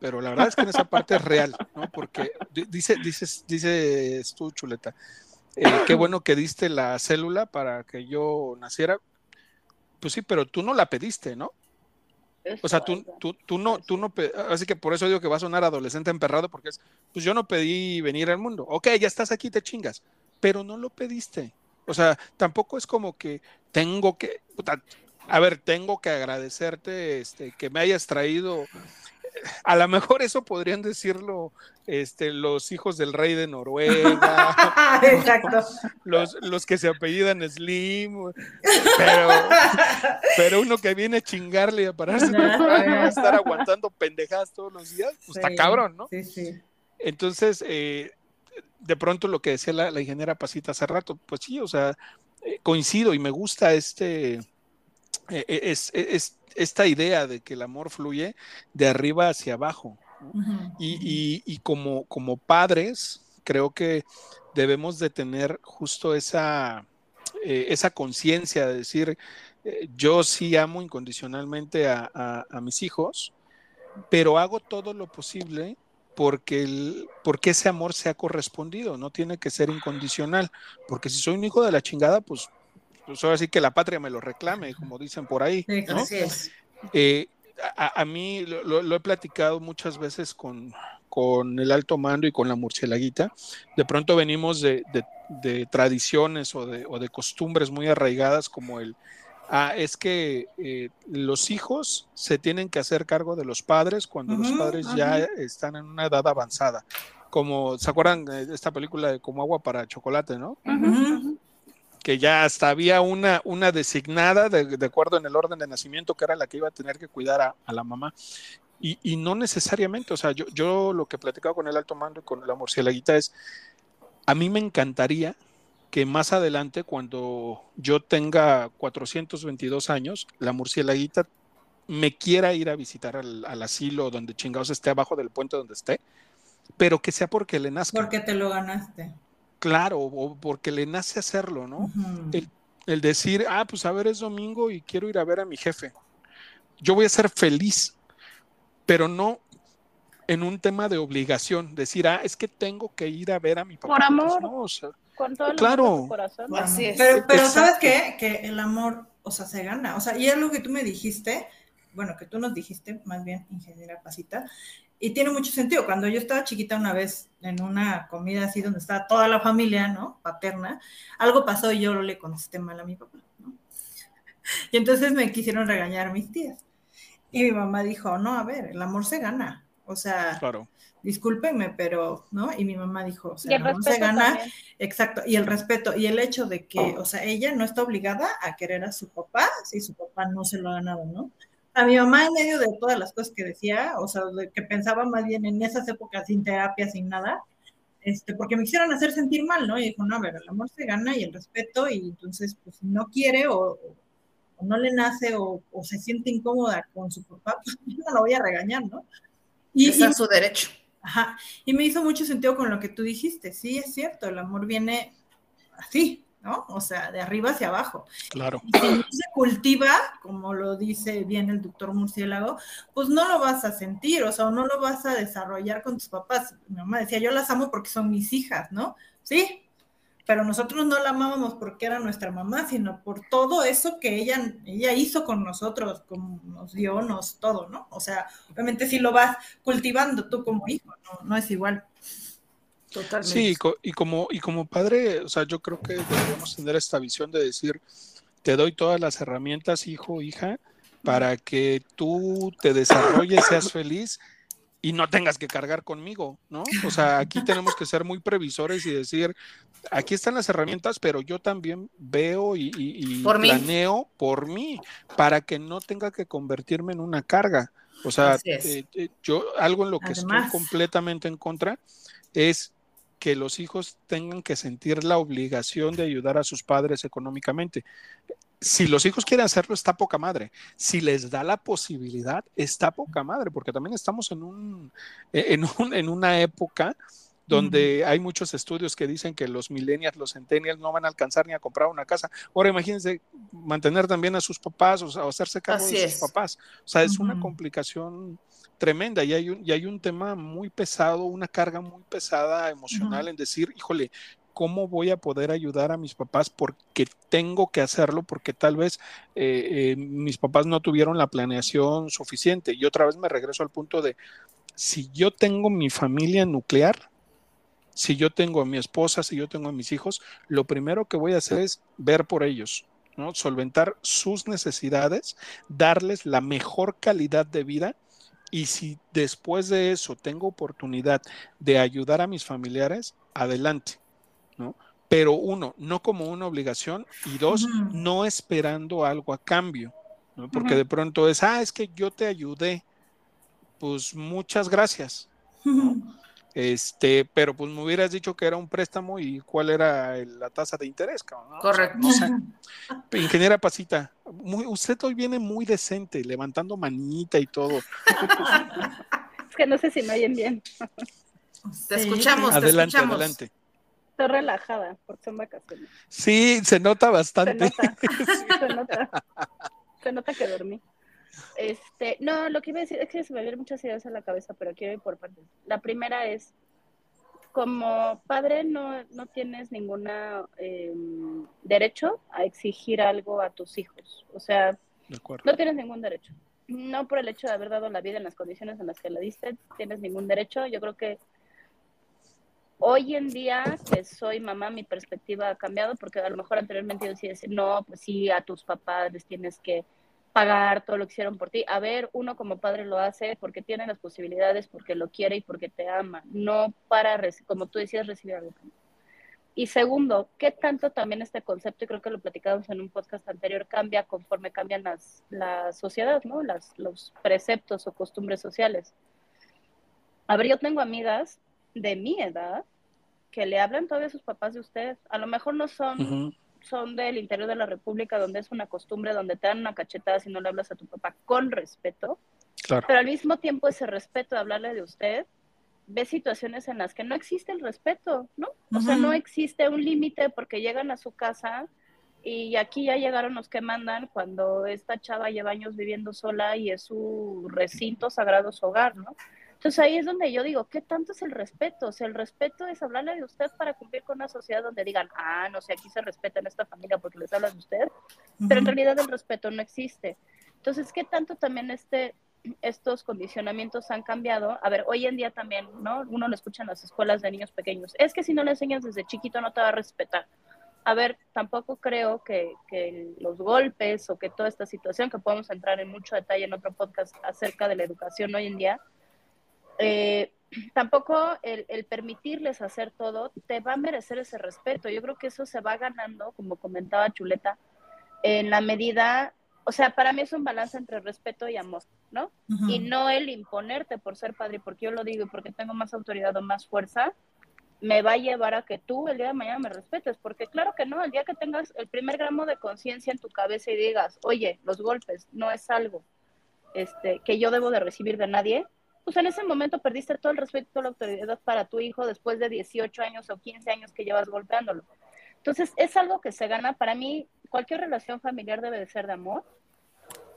pero la verdad es que en esa parte es real, ¿no? Porque dice, dices, dices tú, Chuleta, eh, qué bueno que diste la célula para que yo naciera. Pues sí, pero tú no la pediste, ¿no? O sea, tú, tú, tú no, tú no, así que por eso digo que va a sonar adolescente emperrado, porque es, pues yo no pedí venir al mundo. Ok, ya estás aquí, te chingas, pero no lo pediste. O sea, tampoco es como que tengo que, a ver, tengo que agradecerte este, que me hayas traído a lo mejor eso podrían decirlo este, los hijos del rey de Noruega, <laughs> Exacto. Los, los, que se apellidan Slim, pero, pero uno que viene a chingarle y a pararse a estar aguantando pendejadas todos los días, pues está cabrón, ¿no? Sí, sí. Entonces, eh, de pronto lo que decía la, la, ingeniera Pasita hace rato, pues sí, o sea, eh, coincido y me gusta este, es, es esta idea de que el amor fluye de arriba hacia abajo. Uh -huh. y, y, y, como, como padres, creo que debemos de tener justo esa, eh, esa conciencia de decir, eh, yo sí amo incondicionalmente a, a, a, mis hijos, pero hago todo lo posible porque, el, porque ese amor sea correspondido, no tiene que ser incondicional, porque si soy un hijo de la chingada, pues pues ahora sí que la patria me lo reclame, como dicen por ahí. ¿no? así es. Eh, a, a, mí lo, lo, he platicado muchas veces con, con, el alto mando y con la murcielaguita. De pronto venimos de, de, de tradiciones o de, o de, costumbres muy arraigadas como el, ah, es que eh, los hijos se tienen que hacer cargo de los padres cuando uh -huh, los padres uh -huh. ya están en una edad avanzada. Como, ¿se acuerdan de esta película de Como agua para chocolate, no? Uh -huh que ya hasta había una, una designada de, acuerdo en el orden de nacimiento que era la que iba a tener que cuidar a, la mamá. Y, y, no necesariamente, o sea, yo, yo lo que he platicado con el alto mando y con la murcielaguita es, a mí me encantaría que más adelante, cuando yo tenga 422 años, la murcielaguita me quiera ir a visitar al, al asilo donde chingados esté abajo del puente donde esté, pero que sea porque le nazca. Porque te lo ganaste claro, o porque le nace hacerlo, ¿no? Uh -huh. el, el, decir, ah, pues a ver, es domingo y quiero ir a ver a mi jefe. Yo voy a ser feliz, pero no en un tema de obligación, decir, ah, es que tengo que ir a ver a mi papá. Por amor. Pues no, o sea, con todo el claro. amor. Así es. Pero, pero ¿sabes qué? Que el amor, o sea, se gana. O sea, y es lo que tú me dijiste, bueno, que tú nos dijiste, más bien, ingeniera Pasita, y tiene mucho sentido. Cuando yo estaba chiquita una vez en una comida así donde estaba toda la familia, ¿no? Paterna, algo pasó y yo le contesté mal a mi papá, ¿no? Y entonces me quisieron regañar mis tías. Y mi mamá dijo, no, a ver, el amor se gana. O sea, claro. discúlpenme, pero, ¿no? Y mi mamá dijo, o sea, el, el amor se gana. También. Exacto. Y el respeto y el hecho de que, o sea, ella no está obligada a querer a su papá si su papá no se lo ha ganado, ¿no? A mi mamá en medio de todas las cosas que decía, o sea, que pensaba más bien en esas épocas sin terapia, sin nada, este, porque me quisieron hacer sentir mal, ¿no? Y dijo, no, a ver, el amor se gana y el respeto, y entonces, pues, si no quiere o, o no le nace o, o, se siente incómoda con su papá, pues <laughs> no la voy a regañar, ¿no? Y, es su derecho. Ajá, y me hizo mucho sentido con lo que tú dijiste, sí, es cierto, el amor viene así, ¿no? O sea, de arriba hacia abajo. Claro. Y si no se cultiva, como lo dice bien el doctor Murciélago, pues no lo vas a sentir, o sea, no lo vas a desarrollar con tus papás. Mi mamá decía, yo las amo porque son mis hijas, ¿no? Sí, pero nosotros no la amábamos porque era nuestra mamá, sino por todo eso que ella, ella hizo con nosotros, como nos dio, nos todo, ¿no? O sea, obviamente si lo vas cultivando tú como hijo, no, no es igual. Totalmente. Sí, y como, y como padre, o sea, yo creo que deberíamos tener esta visión de decir, te doy todas las herramientas, hijo, hija, para que tú te desarrolles, seas feliz y no tengas que cargar conmigo, ¿no? O sea, aquí <laughs> tenemos que ser muy previsores y decir, aquí están las herramientas, pero yo también veo y, planeo por mí, para que no tenga que convertirme en una carga. O sea, eh, eh, yo algo en lo que estoy completamente en contra es que los hijos tengan que sentir la obligación de ayudar a sus padres económicamente. Si los hijos quieren hacerlo, está poca madre. Si les da la posibilidad, está poca madre, porque también estamos en, un, en, en una época donde hay muchos estudios que dicen que los millennials, los centennials no van a alcanzar ni a comprar una casa. Ahora imagínense mantener también a sus papás o, hacerse cargo de sus papás. O sea, es una complicación tremenda y hay, un, y hay un tema muy pesado, una carga muy pesada emocional en decir, híjole, ¿cómo voy a poder ayudar a mis papás? Porque tengo que hacerlo, porque tal vez eh, eh, mis papás no tuvieron la planeación suficiente. Y otra vez me regreso al punto de, si yo tengo mi familia nuclear, si yo tengo a mi esposa, si yo tengo a mis hijos, lo primero que voy a hacer es ver por ellos, ¿no? Solventar sus necesidades, darles la mejor calidad de vida y si después de eso tengo oportunidad de ayudar a mis familiares, adelante, ¿no? Pero uno, no como una obligación y dos, no esperando algo a cambio, ¿no? Porque de pronto es, ah, es que yo te ayudé, pues muchas gracias. ¿no? Este, pero pues me hubieras dicho que era un préstamo y cuál era la tasa de interés, Correcto. Ingeniera Pasita, usted hoy viene muy decente, levantando manita y todo. es que no sé si me oyen bien. Te escuchamos, adelante, te escuchamos. Adelante. Estoy relajada porque son vacaciones. Sí, se nota bastante. Se nota, se nota. Se nota que dormí. Este, no, lo que iba a decir es que se me vienen muchas ideas a la cabeza, pero quiero ir por partes. La primera es, como padre no, no tienes ningún em, derecho a exigir algo a tus hijos. O sea, no tienes ningún derecho. No por el hecho de haber dado la vida en las condiciones en las que la diste, tienes ningún derecho. Yo creo que hoy en día que soy mamá, mi perspectiva ha cambiado porque a lo mejor anteriormente yo decía, no, pues sí, a tus papás les tienes que pagar todo lo que hicieron por ti. A ver, uno como padre lo hace porque tiene las posibilidades, porque lo quiere y porque te ama, no para, como tú decías, recibir algo. Y segundo, ¿qué tanto también este concepto, y creo que lo platicamos en un podcast anterior, cambia conforme cambian las, la sociedad, ¿no? Las, los preceptos o costumbres sociales. A ver, yo tengo amigas de mi edad que le hablan todavía a sus papás de usted. A lo mejor no son son del interior de la República, donde es una costumbre, donde te dan una cachetada si no le hablas a tu papá con respeto. Pero al mismo tiempo ese respeto de hablarle de usted, ve situaciones en las que no existe el respeto, ¿no? O sea, no existe un límite porque llegan a su casa y aquí ya llegaron los que mandan cuando esta chava lleva años viviendo sola y es su recinto sagrado, su hogar, ¿no? Entonces ahí es donde yo digo, ¿qué tanto es el respeto? O sea, el respeto es hablarle de usted para cumplir con una sociedad donde digan, ah, no sé, aquí se respeta en esta familia porque les hablan de usted, pero en realidad el respeto no existe. Entonces, ¿qué tanto también este, estos condicionamientos han cambiado? A ver, hoy en día también, ¿no? Uno lo escucha en las escuelas de niños pequeños, es que si no le enseñas desde chiquito no te va a respetar. A ver, tampoco creo que, que los golpes o que toda esta situación, que podemos entrar en mucho detalle en otro podcast acerca de la educación hoy en día, eh, tampoco el, permitirles hacer todo te va a merecer ese respeto. Yo creo que eso se va ganando, como comentaba Chuleta, en la medida, o sea, para mí es un balance entre respeto y amor, ¿no? Y no el imponerte por ser padre, porque yo lo digo y porque tengo más autoridad o más fuerza, me va a llevar a que tú el día de mañana me respetes, porque claro que no, el día que tengas el primer gramo de conciencia en tu cabeza y digas, oye, los golpes no es algo este, que yo debo de recibir de nadie, pues en ese momento perdiste todo el respeto y toda la autoridad para tu hijo después de 18 años o 15 años que llevas golpeándolo. Entonces, es algo que se gana. Para mí, cualquier relación familiar debe de ser de amor.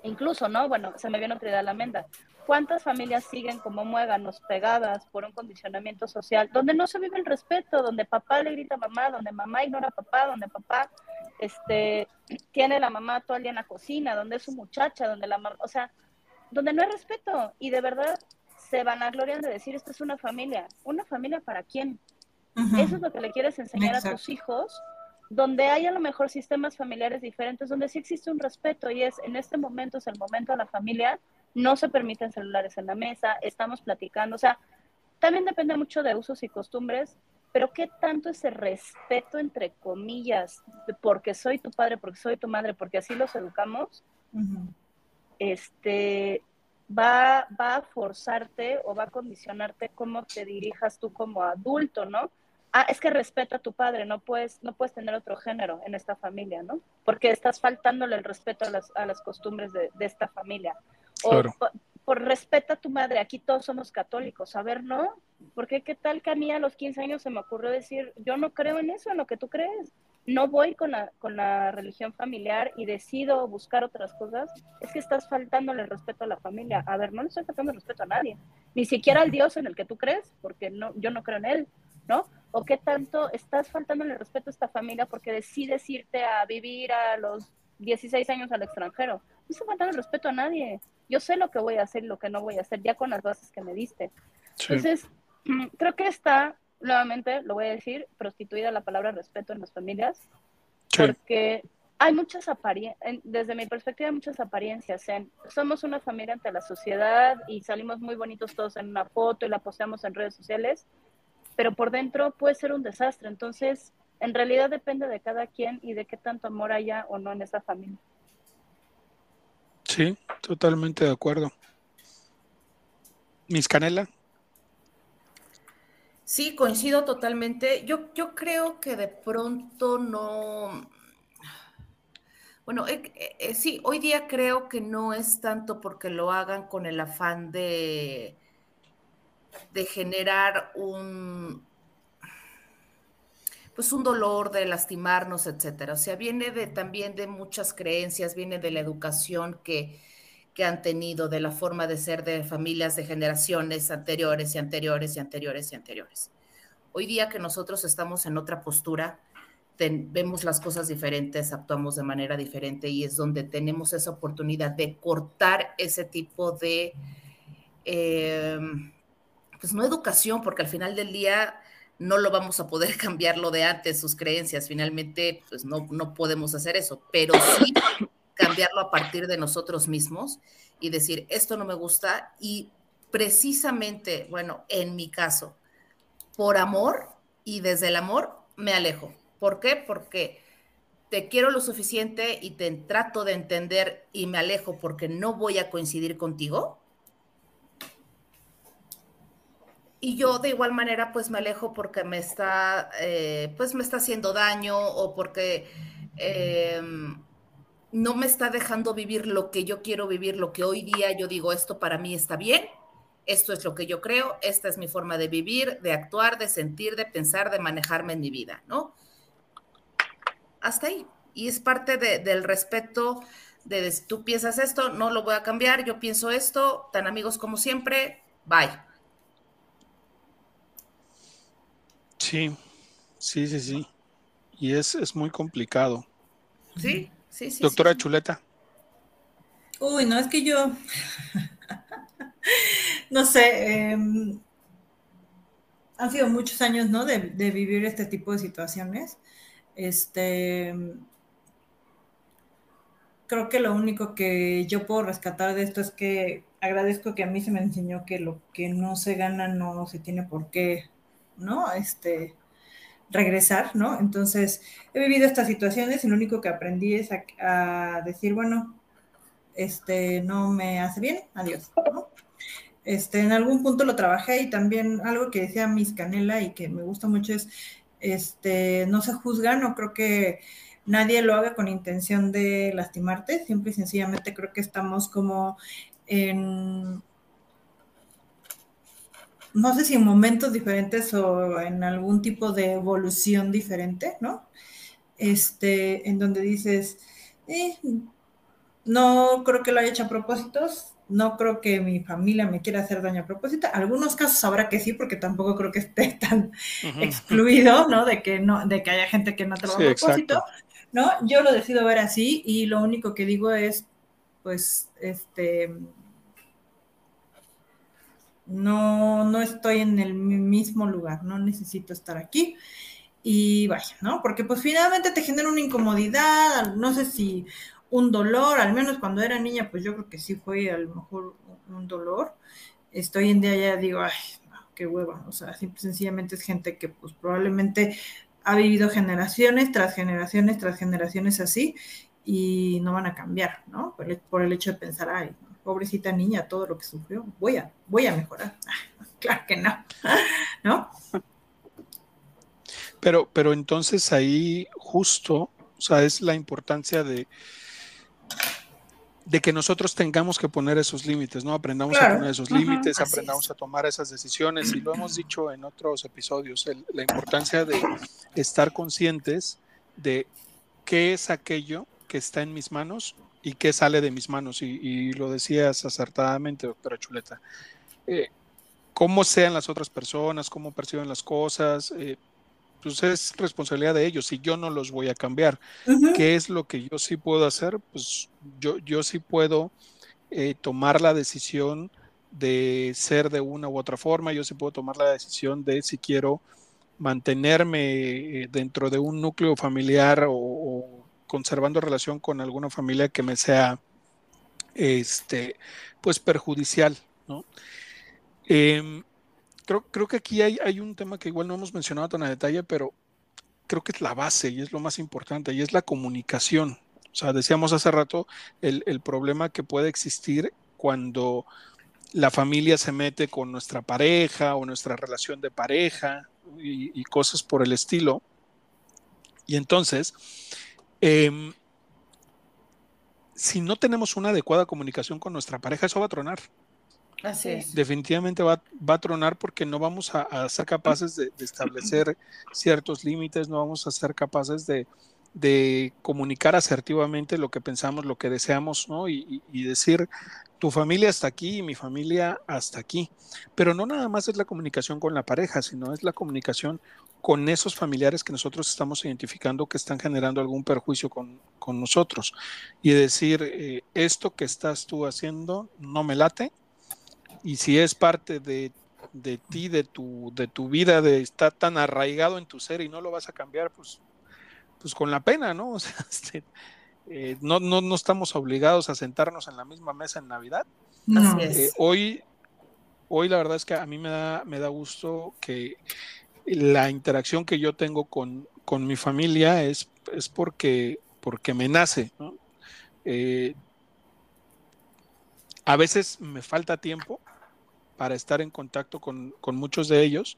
Incluso, ¿no? Bueno, se me viene otra idea la menda. ¿Cuántas familias siguen como muéganos pegadas por un condicionamiento social donde no se vive el respeto, donde papá le grita a mamá, donde mamá ignora a papá, donde papá este, tiene la mamá todo el día en la cocina, donde es su muchacha, donde la mamá, o sea, donde no hay respeto y de verdad se van a gloriar de decir esto es una familia. ¿Una familia para quién? Eso es lo que le quieres enseñar a tus hijos, donde hay a lo mejor sistemas familiares diferentes, donde sí existe un respeto y es en este momento es el momento de la familia no se permiten celulares en la mesa, estamos platicando, o sea, también depende mucho de usos y costumbres, pero qué tanto ese respeto, entre comillas, porque soy tu padre, porque soy tu madre, porque así los educamos, este, va, va a forzarte o va a condicionarte cómo te dirijas tú como adulto, ¿no? Ah, es que respeta a tu padre, no puedes, no puedes tener otro género en esta familia, ¿no? Porque estás faltándole el respeto a las, a las costumbres de, de esta familia. O por, respeto a tu madre, aquí todos somos católicos. A ver, ¿no? Porque qué tal que a mí a los 15 años se me ocurrió decir, yo no creo en eso, en lo que tú crees. No voy con la, con la religión familiar y decido buscar otras cosas. Es que estás faltándole el respeto a la familia. A ver, no le estoy faltando el respeto a nadie. Ni siquiera al Dios en el que tú crees, porque no, yo no creo en él, ¿no? O qué tanto estás faltándole el respeto a esta familia porque decides irte a vivir a los 16 años al extranjero. No está faltando el respeto a nadie yo sé lo que voy a hacer y lo que no voy a hacer, ya con las bases que me diste. Entonces, mm, creo que está, nuevamente, lo voy a decir, prostituida la palabra respeto en las familias, porque hay muchas apariencias, desde mi perspectiva, hay muchas apariencias. En, somos una familia ante la sociedad y salimos muy bonitos todos en una foto y la posteamos en redes sociales, pero por dentro puede ser un desastre. Entonces, en realidad depende de cada quien y de qué tanto amor haya o no en esa familia. Sí, totalmente de acuerdo. Mis Canela. Sí, coincido totalmente. Yo, yo creo que de pronto no. Bueno, eh, eh, sí, hoy día creo que no es tanto porque lo hagan con el afán de, de generar un, pues un dolor de lastimarnos, etcétera. O sea, viene de, también de muchas creencias, viene de la educación que, que han tenido, de la forma de ser de familias de generaciones anteriores y anteriores y anteriores y anteriores. Hoy día que nosotros estamos en otra postura, vemos las cosas diferentes, actuamos de manera diferente y es donde tenemos esa oportunidad de cortar ese tipo de, eh, pues no educación, porque al final del día no lo vamos a poder <laughs> cambiar lo de antes, sus creencias, finalmente, pues no, no podemos hacer eso, pero sí cambiarlo a partir de nosotros mismos y decir, esto no me gusta y precisamente, bueno, en mi caso, por amor y desde el amor me alejo. ¿Por qué? Porque te quiero lo suficiente y te trato de entender y me alejo porque no voy a coincidir contigo y yo de igual manera pues me alejo porque me está, eh, pues me está haciendo daño o porque em, no me está dejando vivir lo que yo quiero vivir, lo que hoy día yo digo, esto para mí está bien, esto es lo que yo creo, esta es mi forma de vivir, de actuar, de sentir, de pensar, de manejarme en mi vida, ¿no? Hasta ahí. Y es parte del respeto de, de tú piensas esto, no lo voy a cambiar, yo pienso esto, tan amigos como siempre, bye Sí, sí, sí, sí. Y es, es muy complicado. Sí, sí, sí. Doctora Chuleta. Uy, no, es que yo, <laughs> no sé, em, han sido muchos años, ¿no? De, de, vivir este tipo de situaciones. Este, creo que lo único que yo puedo rescatar de esto es que agradezco que a mí se me enseñó que lo que no se gana no se tiene por qué ¿no? Este, regresar, ¿no? Entonces, he vivido estas situaciones y lo único que aprendí es a, decir, bueno, este, no me hace bien, adiós, ¿no? Este, en algún punto lo trabajé y también algo que decía Miss Canela y que me gusta mucho es, este, no se juzga, no creo que nadie lo haga con intención de lastimarte, siempre y sencillamente creo que estamos como en no sé si en momentos diferentes o en algún tipo de evolución diferente, ¿no? este, en donde dices, eh, no creo que lo haya hecho a propósitos, no creo que mi familia me quiera hacer daño a propósito. Algunos casos habrá que sí, porque tampoco creo que esté <laughs> tan excluido, ¿no? De que no, de que haya gente que no te lo a propósito. ¿No? Yo lo decido ver así y lo único que digo es, pues, este, no, no estoy en el mismo lugar, no necesito estar aquí. Y vaya, ¿no? Porque pues finalmente te genera una incomodidad, no sé si un dolor, al menos cuando era niña, pues yo creo que sí fue a lo mejor un dolor. Estoy en día ya digo, ay, qué hueva, o sea, sencillamente es gente que pues probablemente ha vivido generaciones tras generaciones tras generaciones así y no van a cambiar, ¿no? Por el, hecho de pensar, ay, pobrecita niña, todo lo que sufrió, voy a, voy a mejorar. claro que no, <laughs> ¿no? Pero, pero entonces ahí justo, o sea, es la importancia de, de que nosotros tengamos que poner esos límites, ¿no? Aprendamos a poner esos límites, aprendamos a tomar esas decisiones y lo hemos dicho en otros episodios, la importancia de estar conscientes de qué es aquello que está en mis manos y qué sale de mis manos. Y, lo decías acertadamente, doctora Chuleta. Eh, cómo sean las otras personas, cómo perciben las cosas, eh, pues es responsabilidad de ellos y yo no los voy a cambiar. ¿Qué es lo que yo sí puedo hacer? Pues yo, yo sí puedo eh, tomar la decisión de ser de una u otra forma, yo sí puedo tomar la decisión de si quiero mantenerme dentro de un núcleo familiar o, conservando relación con alguna familia que me sea este pues perjudicial, ¿no? Em, creo, creo que aquí hay, hay un tema que igual no hemos mencionado tan a detalle, pero creo que es la base y es lo más importante, y es la comunicación. O sea, decíamos hace rato el, el problema que puede existir cuando la familia se mete con nuestra pareja o nuestra relación de pareja y, cosas por el estilo. Y entonces, em, si no tenemos una adecuada comunicación con nuestra pareja, eso va a tronar. Así es. Definitivamente va, a tronar porque no vamos a, ser capaces de, establecer ciertos límites, no vamos a ser capaces de, comunicar asertivamente lo que pensamos, lo que deseamos, ¿no? Y, decir, tu familia hasta aquí y mi familia hasta aquí. Pero no nada más es la comunicación con la pareja, sino es la comunicación con esos familiares que nosotros estamos identificando que están generando algún perjuicio con, nosotros. Y decir, eh, esto que estás tú haciendo no me late, y si es parte de, ti, de tu, de tu vida, de estar tan arraigado en tu ser y no lo vas a cambiar, pues, pues con la pena, ¿no? <laughs> O sea, este, eh, no, no, no, estamos obligados a sentarnos en la misma mesa en Navidad. Eh, hoy, hoy la verdad es que a mí me da, me da gusto que la interacción que yo tengo con, con mi familia es, es porque, porque me nace. ¿no? Eh, a veces me falta tiempo para estar en contacto con, muchos de ellos.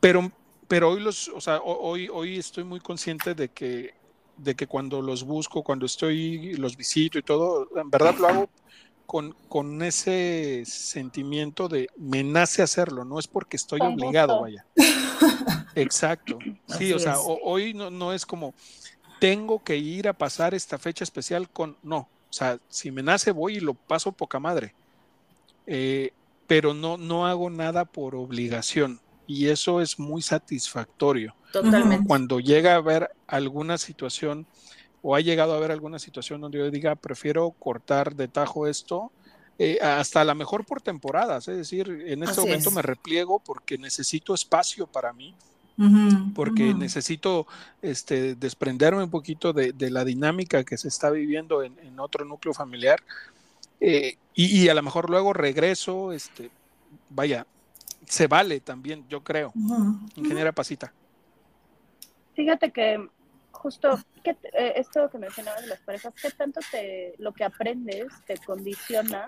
Pero, pero hoy los, o sea, hoy, hoy estoy muy consciente de que, de que cuando los busco, cuando estoy, los visito y todo, en verdad lo hago con, con ese sentimiento de me nace hacerlo, no es porque estoy obligado, vaya. Exacto. <laughs> Sí, o sea, hoy no, no es como tengo que ir a pasar esta fecha especial con, no, o sea, si me nace voy y lo paso poca madre. Eh, pero no, no hago nada por obligación y eso es muy satisfactorio. Totalmente. Cuando llega a haber alguna situación o ha llegado a haber alguna situación donde yo diga, prefiero cortar de tajo esto, eh, hasta a lo mejor por temporadas, es decir, en este momento me repliego porque necesito espacio para mí, porque necesito este, desprenderme un poquito de, la dinámica que se está viviendo en otro núcleo familiar eh, y, a lo mejor luego regreso, este, vaya, se vale también, yo creo. Ingeniera Pasita. Fíjate que justo eh, esto que mencionabas de las parejas, ¿qué tanto te, lo que aprendes te condiciona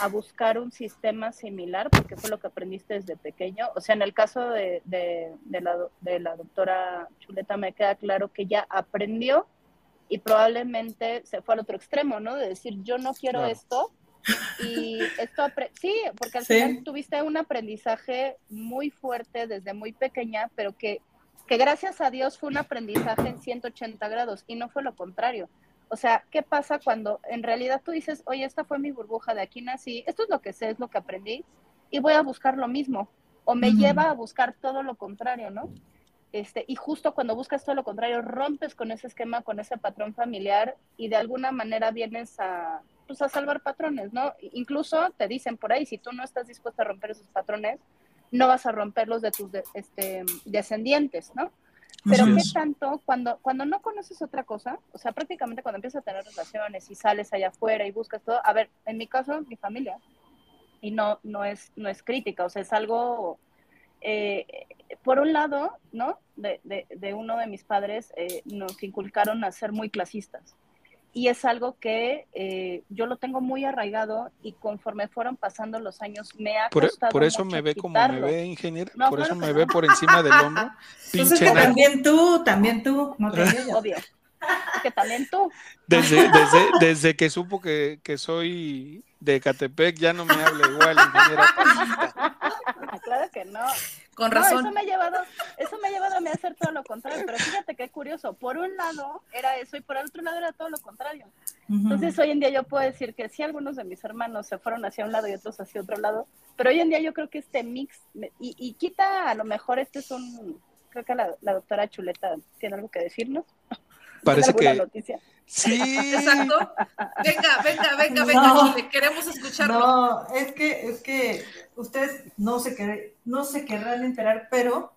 a buscar un sistema similar? Porque fue lo que aprendiste desde pequeño. O sea, en el caso de, de, la, de la doctora Chuleta me queda claro que ya aprendió y probablemente se fue al otro extremo, ¿no? De decir, yo no quiero esto. Y esto, sí, porque al final tuviste un aprendizaje muy fuerte desde muy pequeña, pero que que gracias a Dios fue un aprendizaje en 180 grados y no fue lo contrario. O sea, ¿qué pasa cuando en realidad tú dices, oye, esta fue mi burbuja, de aquí nací, esto es lo que sé, es lo que aprendí, y voy a buscar lo mismo? O me lleva a buscar todo lo contrario, ¿no? Este, y justo cuando buscas todo lo contrario, rompes con ese esquema, con ese patrón familiar, y de alguna manera vienes a, pues, a salvar patrones, ¿no? Incluso te dicen por ahí, si tú no estás dispuesto a romper esos patrones, no vas a romperlos de tus este, descendientes, ¿no? Pero qué tanto, cuando, cuando no conoces otra cosa, o sea, prácticamente cuando empiezas a tener relaciones y sales allá afuera y buscas todo, a ver, en mi caso, mi familia, y no, no, es, no es crítica, o sea, es algo, eh, por un lado, ¿no? De, de, de, uno de mis padres eh, nos inculcaron a ser muy clasistas y es algo que eh, yo lo tengo muy arraigado y conforme fueron pasando los años me ha por, costado por eso mucho me ve como quitarlo. me ve ingeniero No, por eso me que ve no. por encima del hombro <laughs> Pues es pinche que nada. también tú, también tú, no te. <laughs> Obvio. Que también tú. desde, desde, desde que supo que, que soy de Catepec ya no me habla igual ingeniera Paquita. Ah, claro que no. Con No, razón. eso me ha llevado, eso me ha llevado a mí a hacer todo lo contrario, pero fíjate qué curioso, por un lado era eso y por el otro lado era todo lo contrario. Entonces hoy en día yo puedo decir que sí algunos de mis hermanos se fueron hacia un lado y otros hacia otro lado, pero hoy en día yo creo que este mix, me- y, y quita a lo mejor este es un, creo que la, la doctora Chuleta tiene algo que decirnos. Parece ¿Tiene alguna que noticia? sí Exacto. Venga, venga, venga, venga, No. Chule, queremos escucharlo. No, es que, es que ustedes no se, quer- no se querrán enterar, pero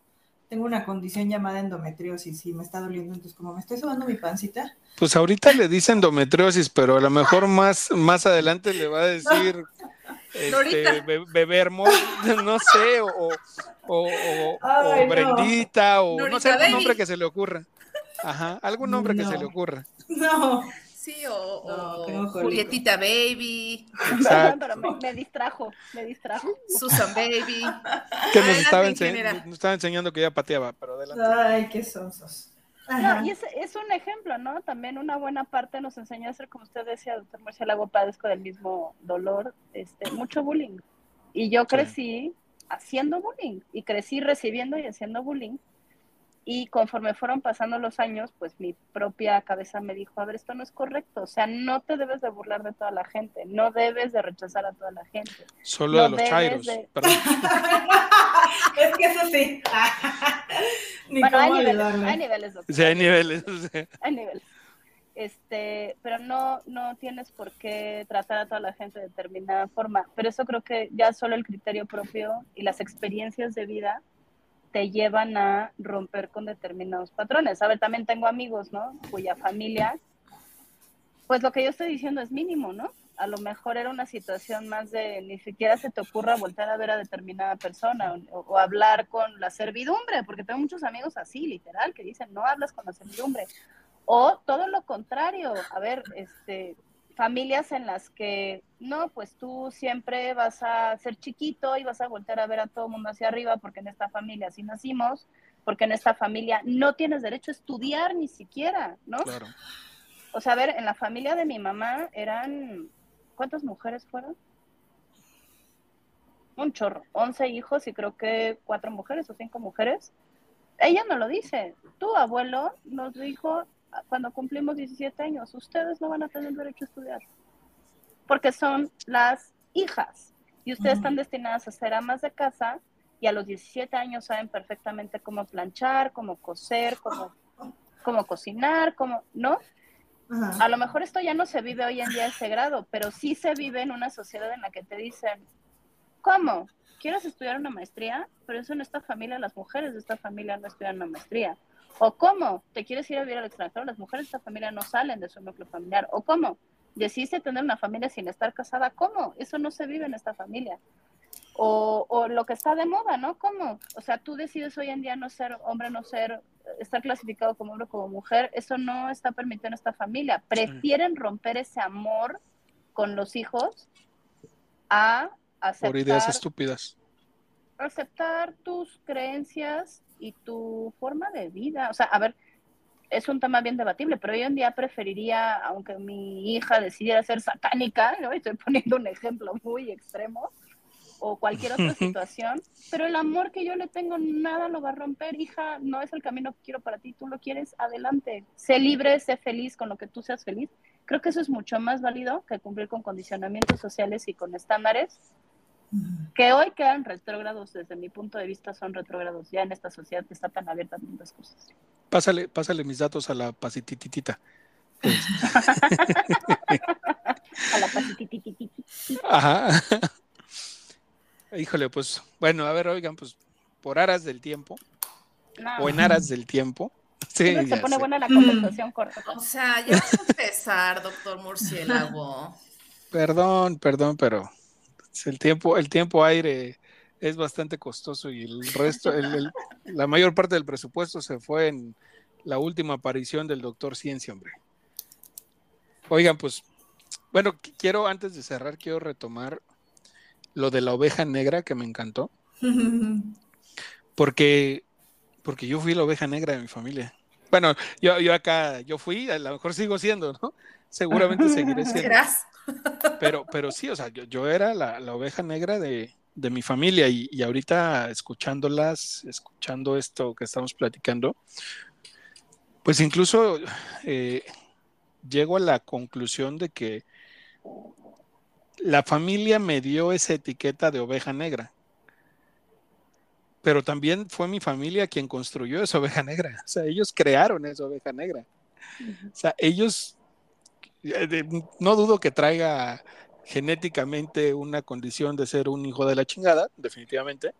tengo una condición llamada endometriosis y me está doliendo, entonces como me estoy sobando mi pancita, pues ahorita le dicen endometriosis pero a lo mejor más más adelante le va a decir <laughs> este, Norita. be- hermoso <laughs> no sé o o, o, o- Ay, o no. Brendita o no sé Norita Baby. nombre que se le ocurra ajá algún nombre que No. se le ocurra <laughs> no, Sí, o, No, o. Julietita Baby, Perdón, Exacto. pero me, me distrajo, me distrajo. Susan Baby. <laughs> que nos estaba, ense- nos estaba enseñando que ya pateaba pero adelante ay, qué sonsos. No, y es, es un ejemplo, ¿no? También una buena parte nos enseñó a hacer, como usted decía, doctor Murciélago, padezco del mismo dolor, este, mucho bullying. Y yo crecí haciendo bullying, y crecí recibiendo y haciendo bullying. Y conforme fueron pasando los años, pues mi propia cabeza me dijo, a ver, esto no es correcto, o sea, no te debes de burlar de toda la gente, no debes de rechazar a toda la gente. solo No de los chairos de- <laughs> es que eso sí. <laughs> Ni bueno, hay niveles, hay niveles, doctor. Sí, hay niveles o sea. a nivel. Este, pero no, no tienes por qué tratar a toda la gente de determinada forma. Pero eso creo que ya solo el criterio propio y las experiencias de vida te llevan a romper con determinados patrones. A ver, también tengo amigos, ¿no? Cuya familia, pues lo que yo estoy diciendo es mínimo, ¿no? A lo mejor era una situación más de ni siquiera se te ocurra voltear a ver a determinada persona o hablar con la servidumbre, porque tengo muchos amigos así, literal, que dicen no hablas con la servidumbre. O todo lo contrario, a ver, este, familias en las que, no, pues tú siempre vas a ser chiquito y vas a voltear a ver a todo el mundo hacia arriba porque en esta familia así nacimos, porque en esta familia no tienes derecho a estudiar ni siquiera, ¿no? claro O sea, a ver, en la familia de mi mamá eran, ¿cuántas mujeres fueron? Un chorro, 11 hijos y creo que cuatro mujeres o cinco mujeres. Ella no lo dice. Tu abuelo nos dijo cuando cumplimos 17 años, ustedes no van a tener derecho a estudiar. Porque son las hijas y ustedes están destinadas a ser amas de casa y a los 17 años saben perfectamente cómo planchar, cómo coser, cómo, cómo cocinar, cómo, ¿no? A lo mejor esto ya no se vive hoy en día a ese grado, pero sí se vive en una sociedad en la que te dicen, ¿cómo? ¿Quieres estudiar una maestría? Pero eso en esta familia, las mujeres de esta familia no estudian una maestría. ¿O cómo? ¿Te quieres ir a vivir al extranjero? Las mujeres de esta familia no salen de su núcleo familiar. ¿O cómo? ¿Decidiste tener una familia sin estar casada? ¿Cómo? Eso no se vive en esta familia. O, o lo que está de moda, ¿no? ¿Cómo? O sea, tú decides hoy en día no ser hombre, no ser, estar clasificado como hombre o como mujer. Eso no está permitido en esta familia. Prefieren romper ese amor con los hijos a por ideas aceptar, estúpidas aceptar tus creencias y tu forma de vida. O sea, a ver, es un tema bien debatible, pero hoy en día preferiría, aunque mi hija decidiera ser satánica, ¿no? estoy poniendo un ejemplo muy extremo, o cualquier otra <laughs> situación, pero el amor que yo le tengo nada lo va a romper, hija, no es el camino que quiero para ti, tú lo quieres, adelante, sé libre, sé feliz con lo que tú seas feliz. Creo que eso es mucho más válido que cumplir con condicionamientos sociales y con estándares que hoy quedan retrógrados, desde mi punto de vista son retrógrados ya en esta sociedad que está tan abierta a muchas cosas. Pásale, pásale mis datos a la pasitititita. <laughs> a la pasitititita. Ajá. <laughs> Híjole, pues, bueno, a ver, oigan, pues, por aras del tiempo, No, o en aras del tiempo. <laughs> Sí, siempre se pone sé. buena la conversación corta. O sea, ya vamos a empezar, doctor Murciélago. Perdón, perdón, pero el tiempo, el tiempo aire es bastante costoso y el resto, el- la mayor parte del presupuesto se fue en la última aparición del doctor Ciencia, hombre. Oigan, pues, bueno, qu- quiero, antes de cerrar, quiero retomar lo de la oveja negra que me encantó, porque, porque yo fui la oveja negra de mi familia. Bueno, yo, yo acá, yo fui, a lo mejor sigo siendo, ¿no? Seguramente seguiré siendo. ¿Serás? Pero, pero sí, o sea, yo, yo era la, la oveja negra de, de mi familia y, y ahorita escuchándolas, escuchando esto que estamos platicando, pues incluso eh, llego a la conclusión de que la familia me dio esa etiqueta de oveja negra. Pero también fue mi familia quien construyó esa oveja negra. O sea, ellos crearon esa oveja negra. O sea, ellos, no dudo que traiga genéticamente una condición de ser un hijo de la chingada, definitivamente,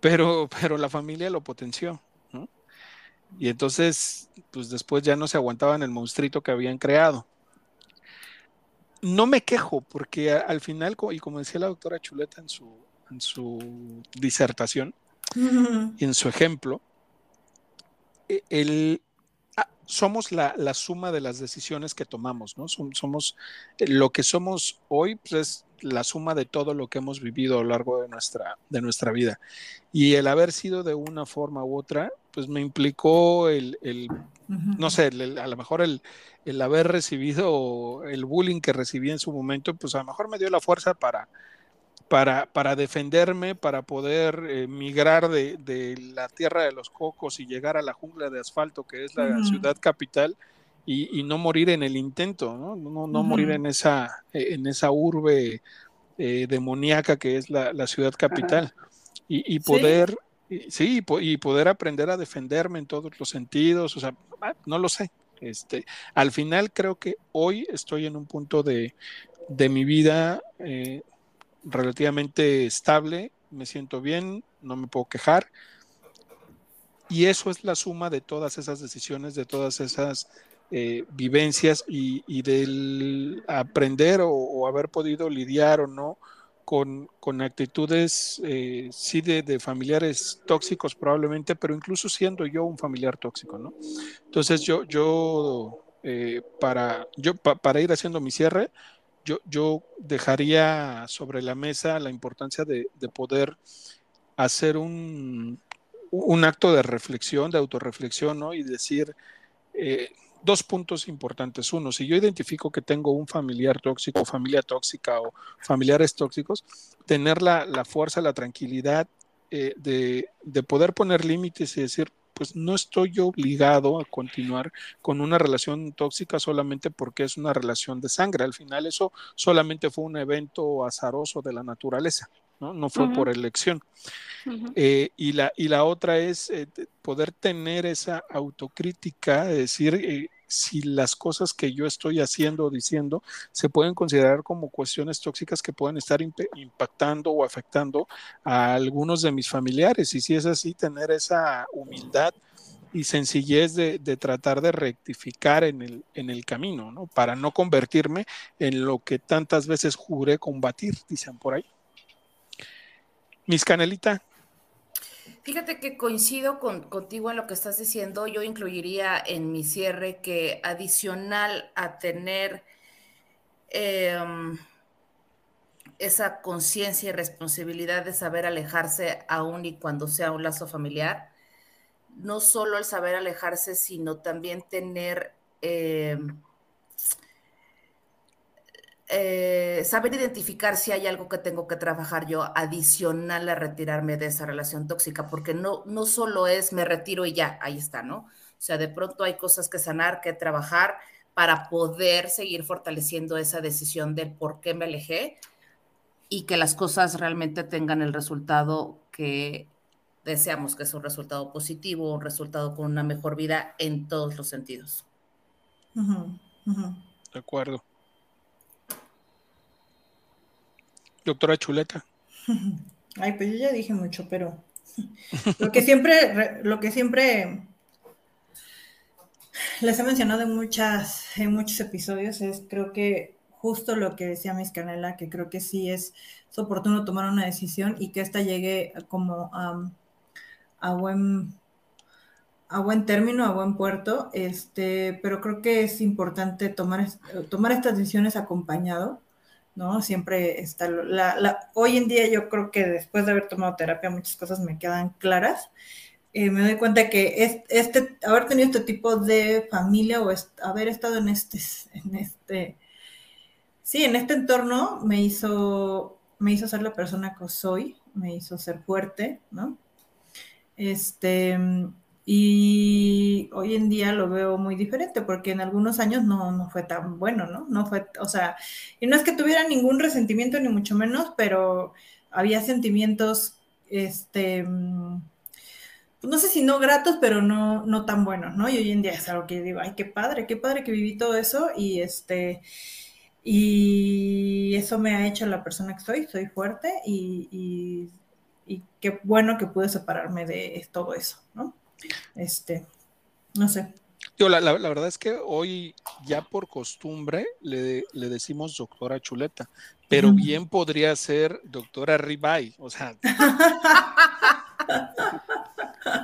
pero, pero la familia lo potenció. ¿no? Y entonces, pues después ya no se aguantaban el monstruito que habían creado. No me quejo, porque al final, y como decía la doctora Chuleta en su, en su disertación, y en su ejemplo, e- el, somos la, la suma de las decisiones que tomamos, ¿no? Som- Somos, eh, lo que somos hoy, pues es la suma de todo lo que hemos vivido a lo largo de nuestra, de nuestra vida. Y el haber sido de una forma u otra, pues me implicó el, el no sé, el- el- a lo mejor el, el haber recibido el bullying que recibí en su momento, pues a lo mejor me dio la fuerza para, para, para defenderme, para poder eh, migrar de, de la tierra de los cocos y llegar a la jungla de asfalto que es la Ujú. ciudad capital y, y no morir en el intento, no, no, morir en esa, eh, en esa urbe eh, demoníaca que es la, la ciudad capital. Y, y poder, sí, y y poder aprender a defenderme en todos los sentidos, o sea, ah, no lo sé. Este, al final creo que hoy estoy en un punto de, de mi vida eh, relativamente estable, me siento bien, no me puedo quejar. Y eso es la suma de todas esas decisiones, de todas esas eh, vivencias y, del aprender o, haber podido lidiar o no con, con actitudes, eh, sí, de, familiares tóxicos probablemente, pero incluso siendo yo un familiar tóxico, ¿no? Entonces yo, yo, eh, para, yo pa- para ir haciendo mi cierre, yo, dejaría sobre la mesa la importancia de, de poder hacer un, un acto de reflexión, de autorreflexión, ¿no? Y decir eh, dos puntos importantes. Uno, si yo identifico que tengo un familiar tóxico, familia tóxica o familiares tóxicos, tener la, la fuerza, la tranquilidad eh, de, de poder poner límites y decir, pues no estoy yo obligado a continuar con una relación tóxica solamente porque es una relación de sangre. Al final eso solamente fue un evento azaroso de la naturaleza, ¿no? No fue por elección. Eh, y, la, y la otra es eh, de poder tener esa autocrítica, de decir eh, si las cosas que yo estoy haciendo o diciendo se pueden considerar como cuestiones tóxicas que pueden estar imp- impactando o afectando a algunos de mis familiares. Y si es así, tener esa humildad y sencillez de, tratar de rectificar en el, en el camino, ¿no? Para no convertirme en lo que tantas veces juré combatir, dicen por ahí. Mis Canelita, Fíjate que coincido con, contigo en lo que estás diciendo. Yo incluiría en mi cierre que adicional a tener em, esa conciencia y responsabilidad de saber alejarse aún y cuando sea un lazo familiar, no solo el saber alejarse, sino también tener em, eh, saber identificar si hay algo que tengo que trabajar yo adicional a retirarme de esa relación tóxica, porque no, no solo es me retiro y ya, ahí está, ¿no? O sea, de pronto hay cosas que sanar, que trabajar para poder seguir fortaleciendo esa decisión del por qué me alejé y que las cosas realmente tengan el resultado que deseamos, que es un resultado positivo, un resultado con una mejor vida en todos los sentidos. De acuerdo. Doctora Chuleta. <laughs> Ay, pues yo ya dije mucho, pero <laughs> lo que siempre, lo que siempre les he mencionado en muchas, en muchos episodios es creo que justo lo que decía Miss Canela, que creo que sí es, oportuno tomar una decisión y que ésta llegue como a buen a buen término, a buen puerto, este, pero creo que es importante tomar, tomar estas decisiones acompañado ¿no? Siempre está, la, hoy en día yo creo que después de haber tomado terapia muchas cosas me quedan claras. Eh, me doy cuenta que este, haber tenido este tipo de familia o haber estado en este, en este, sí, en este entorno me hizo, me hizo ser la persona que soy, me hizo ser fuerte, ¿no? Este, y hoy en día lo veo muy diferente porque en algunos años no, no fue tan bueno, ¿no? No fue, o sea, y no es que tuviera ningún resentimiento ni mucho menos, pero había sentimientos, este, mm, no sé si no gratos, pero no, no tan buenos, ¿no? Y hoy en día es algo que digo, ay, qué padre, qué padre que viví todo eso y este, y eso me ha hecho la persona que soy, soy fuerte y, y, y qué bueno que pude separarme de todo eso, ¿no? Este, no sé. Yo, la, la, verdad es que hoy ya por costumbre le, le decimos doctora Chuleta, pero bien podría ser doctora Ribay, o sea.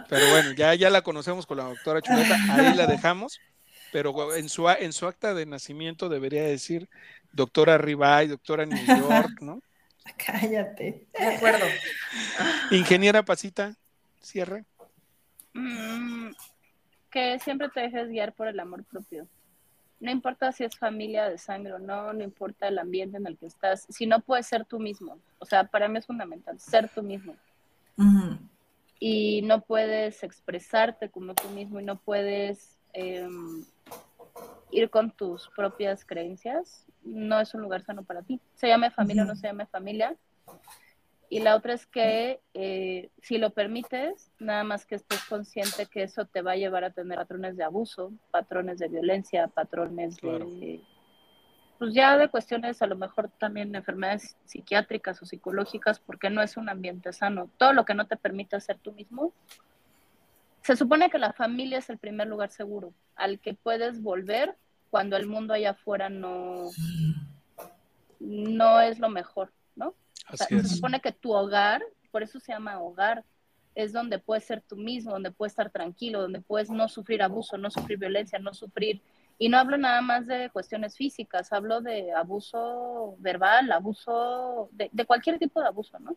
pero bueno, ya, ya la conocemos con la doctora Chuleta, ahí la dejamos, pero en su, en su acta de nacimiento debería decir doctora Ribay, doctora New York, ¿no? <laughs> Cállate. De acuerdo. Ingeniera Pasita, cierre. Mm, que siempre te dejes guiar por el amor propio. No importa si es familia de sangre o no, no importa el ambiente en el que estás, si no puedes ser tú mismo. O sea, para mí es fundamental ser tú mismo. Y no puedes expresarte como tú mismo y no puedes em, ir con tus propias creencias. No es un lugar sano para ti. Se llame familia o no se llame familia y la otra es que eh, si lo permites, nada más que estés consciente que eso te va a llevar a tener patrones de abuso, patrones de violencia, patrones de, pues ya de cuestiones a lo mejor también de enfermedades psiquiátricas o psicológicas, porque no es un ambiente sano. Todo lo que no te permite ser tú mismo. Se supone que la familia es el primer lugar seguro al que puedes volver cuando el mundo allá afuera no, no es lo mejor, se supone que tu hogar, por eso se llama hogar, es donde puedes ser tú mismo, donde puedes estar tranquilo, donde puedes no sufrir abuso, no sufrir violencia, no sufrir... Y no hablo nada más de cuestiones físicas, hablo de abuso verbal, abuso, de, cualquier tipo de abuso, ¿no?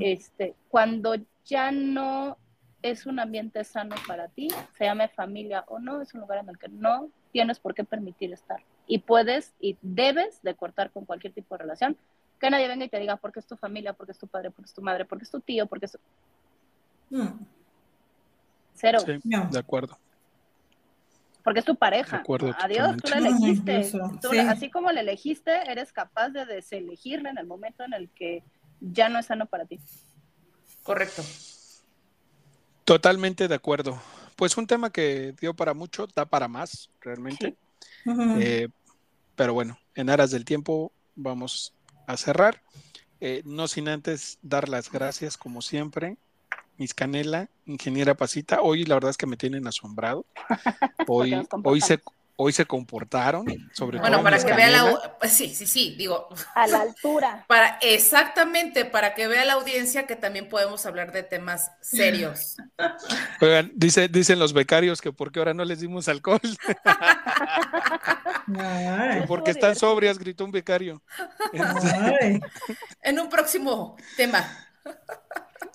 este, cuando ya no es un ambiente sano para ti, se llame familia o no, es un lugar en el que no tienes por qué permitir estar. Y puedes y debes de cortar con cualquier tipo de relación, que nadie venga y te diga porque es tu familia, porque es tu padre, porque es tu madre, porque es tu tío, porque es... Mm. Cero. de acuerdo. Porque es tu pareja. Adiós, tú la elegiste. Así como la elegiste, eres capaz de deselegirla en el momento en el que ya no es sano para ti. Correcto. Totalmente de acuerdo. Pues un tema que dio para mucho, da para más, realmente. Eh, pero bueno, en aras del tiempo vamos a cerrar. Eh, no sin antes dar las gracias, como siempre, Miss Canela, ingeniera Pasita. Hoy la verdad es que me tienen asombrado. <laughs> Hoy, hoy se, hoy se comportaron, sobre bueno, para que vea la pues sí, sí, sí, digo a la altura. <laughs> Para exactamente para que vea la audiencia que también podemos hablar de temas serios. <laughs> Oigan, dice, dicen los becarios que porque ahora no les dimos alcohol. <laughs> porque están sobrias, gritó un becario. en un próximo tema.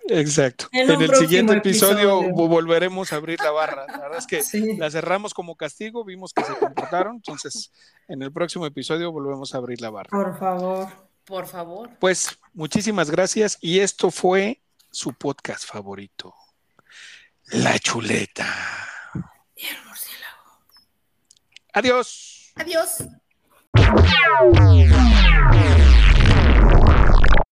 Exacto. En el siguiente episodio, episodio. vo- volveremos a abrir la barra. La verdad es que Sí. la cerramos como castigo, vimos que se comportaron, entonces en el próximo episodio volvemos a abrir la barra. Por favor. Por favor. Pues muchísimas gracias y esto fue su podcast favorito, La Chuleta. Y el murciélago. Adiós. Adiós.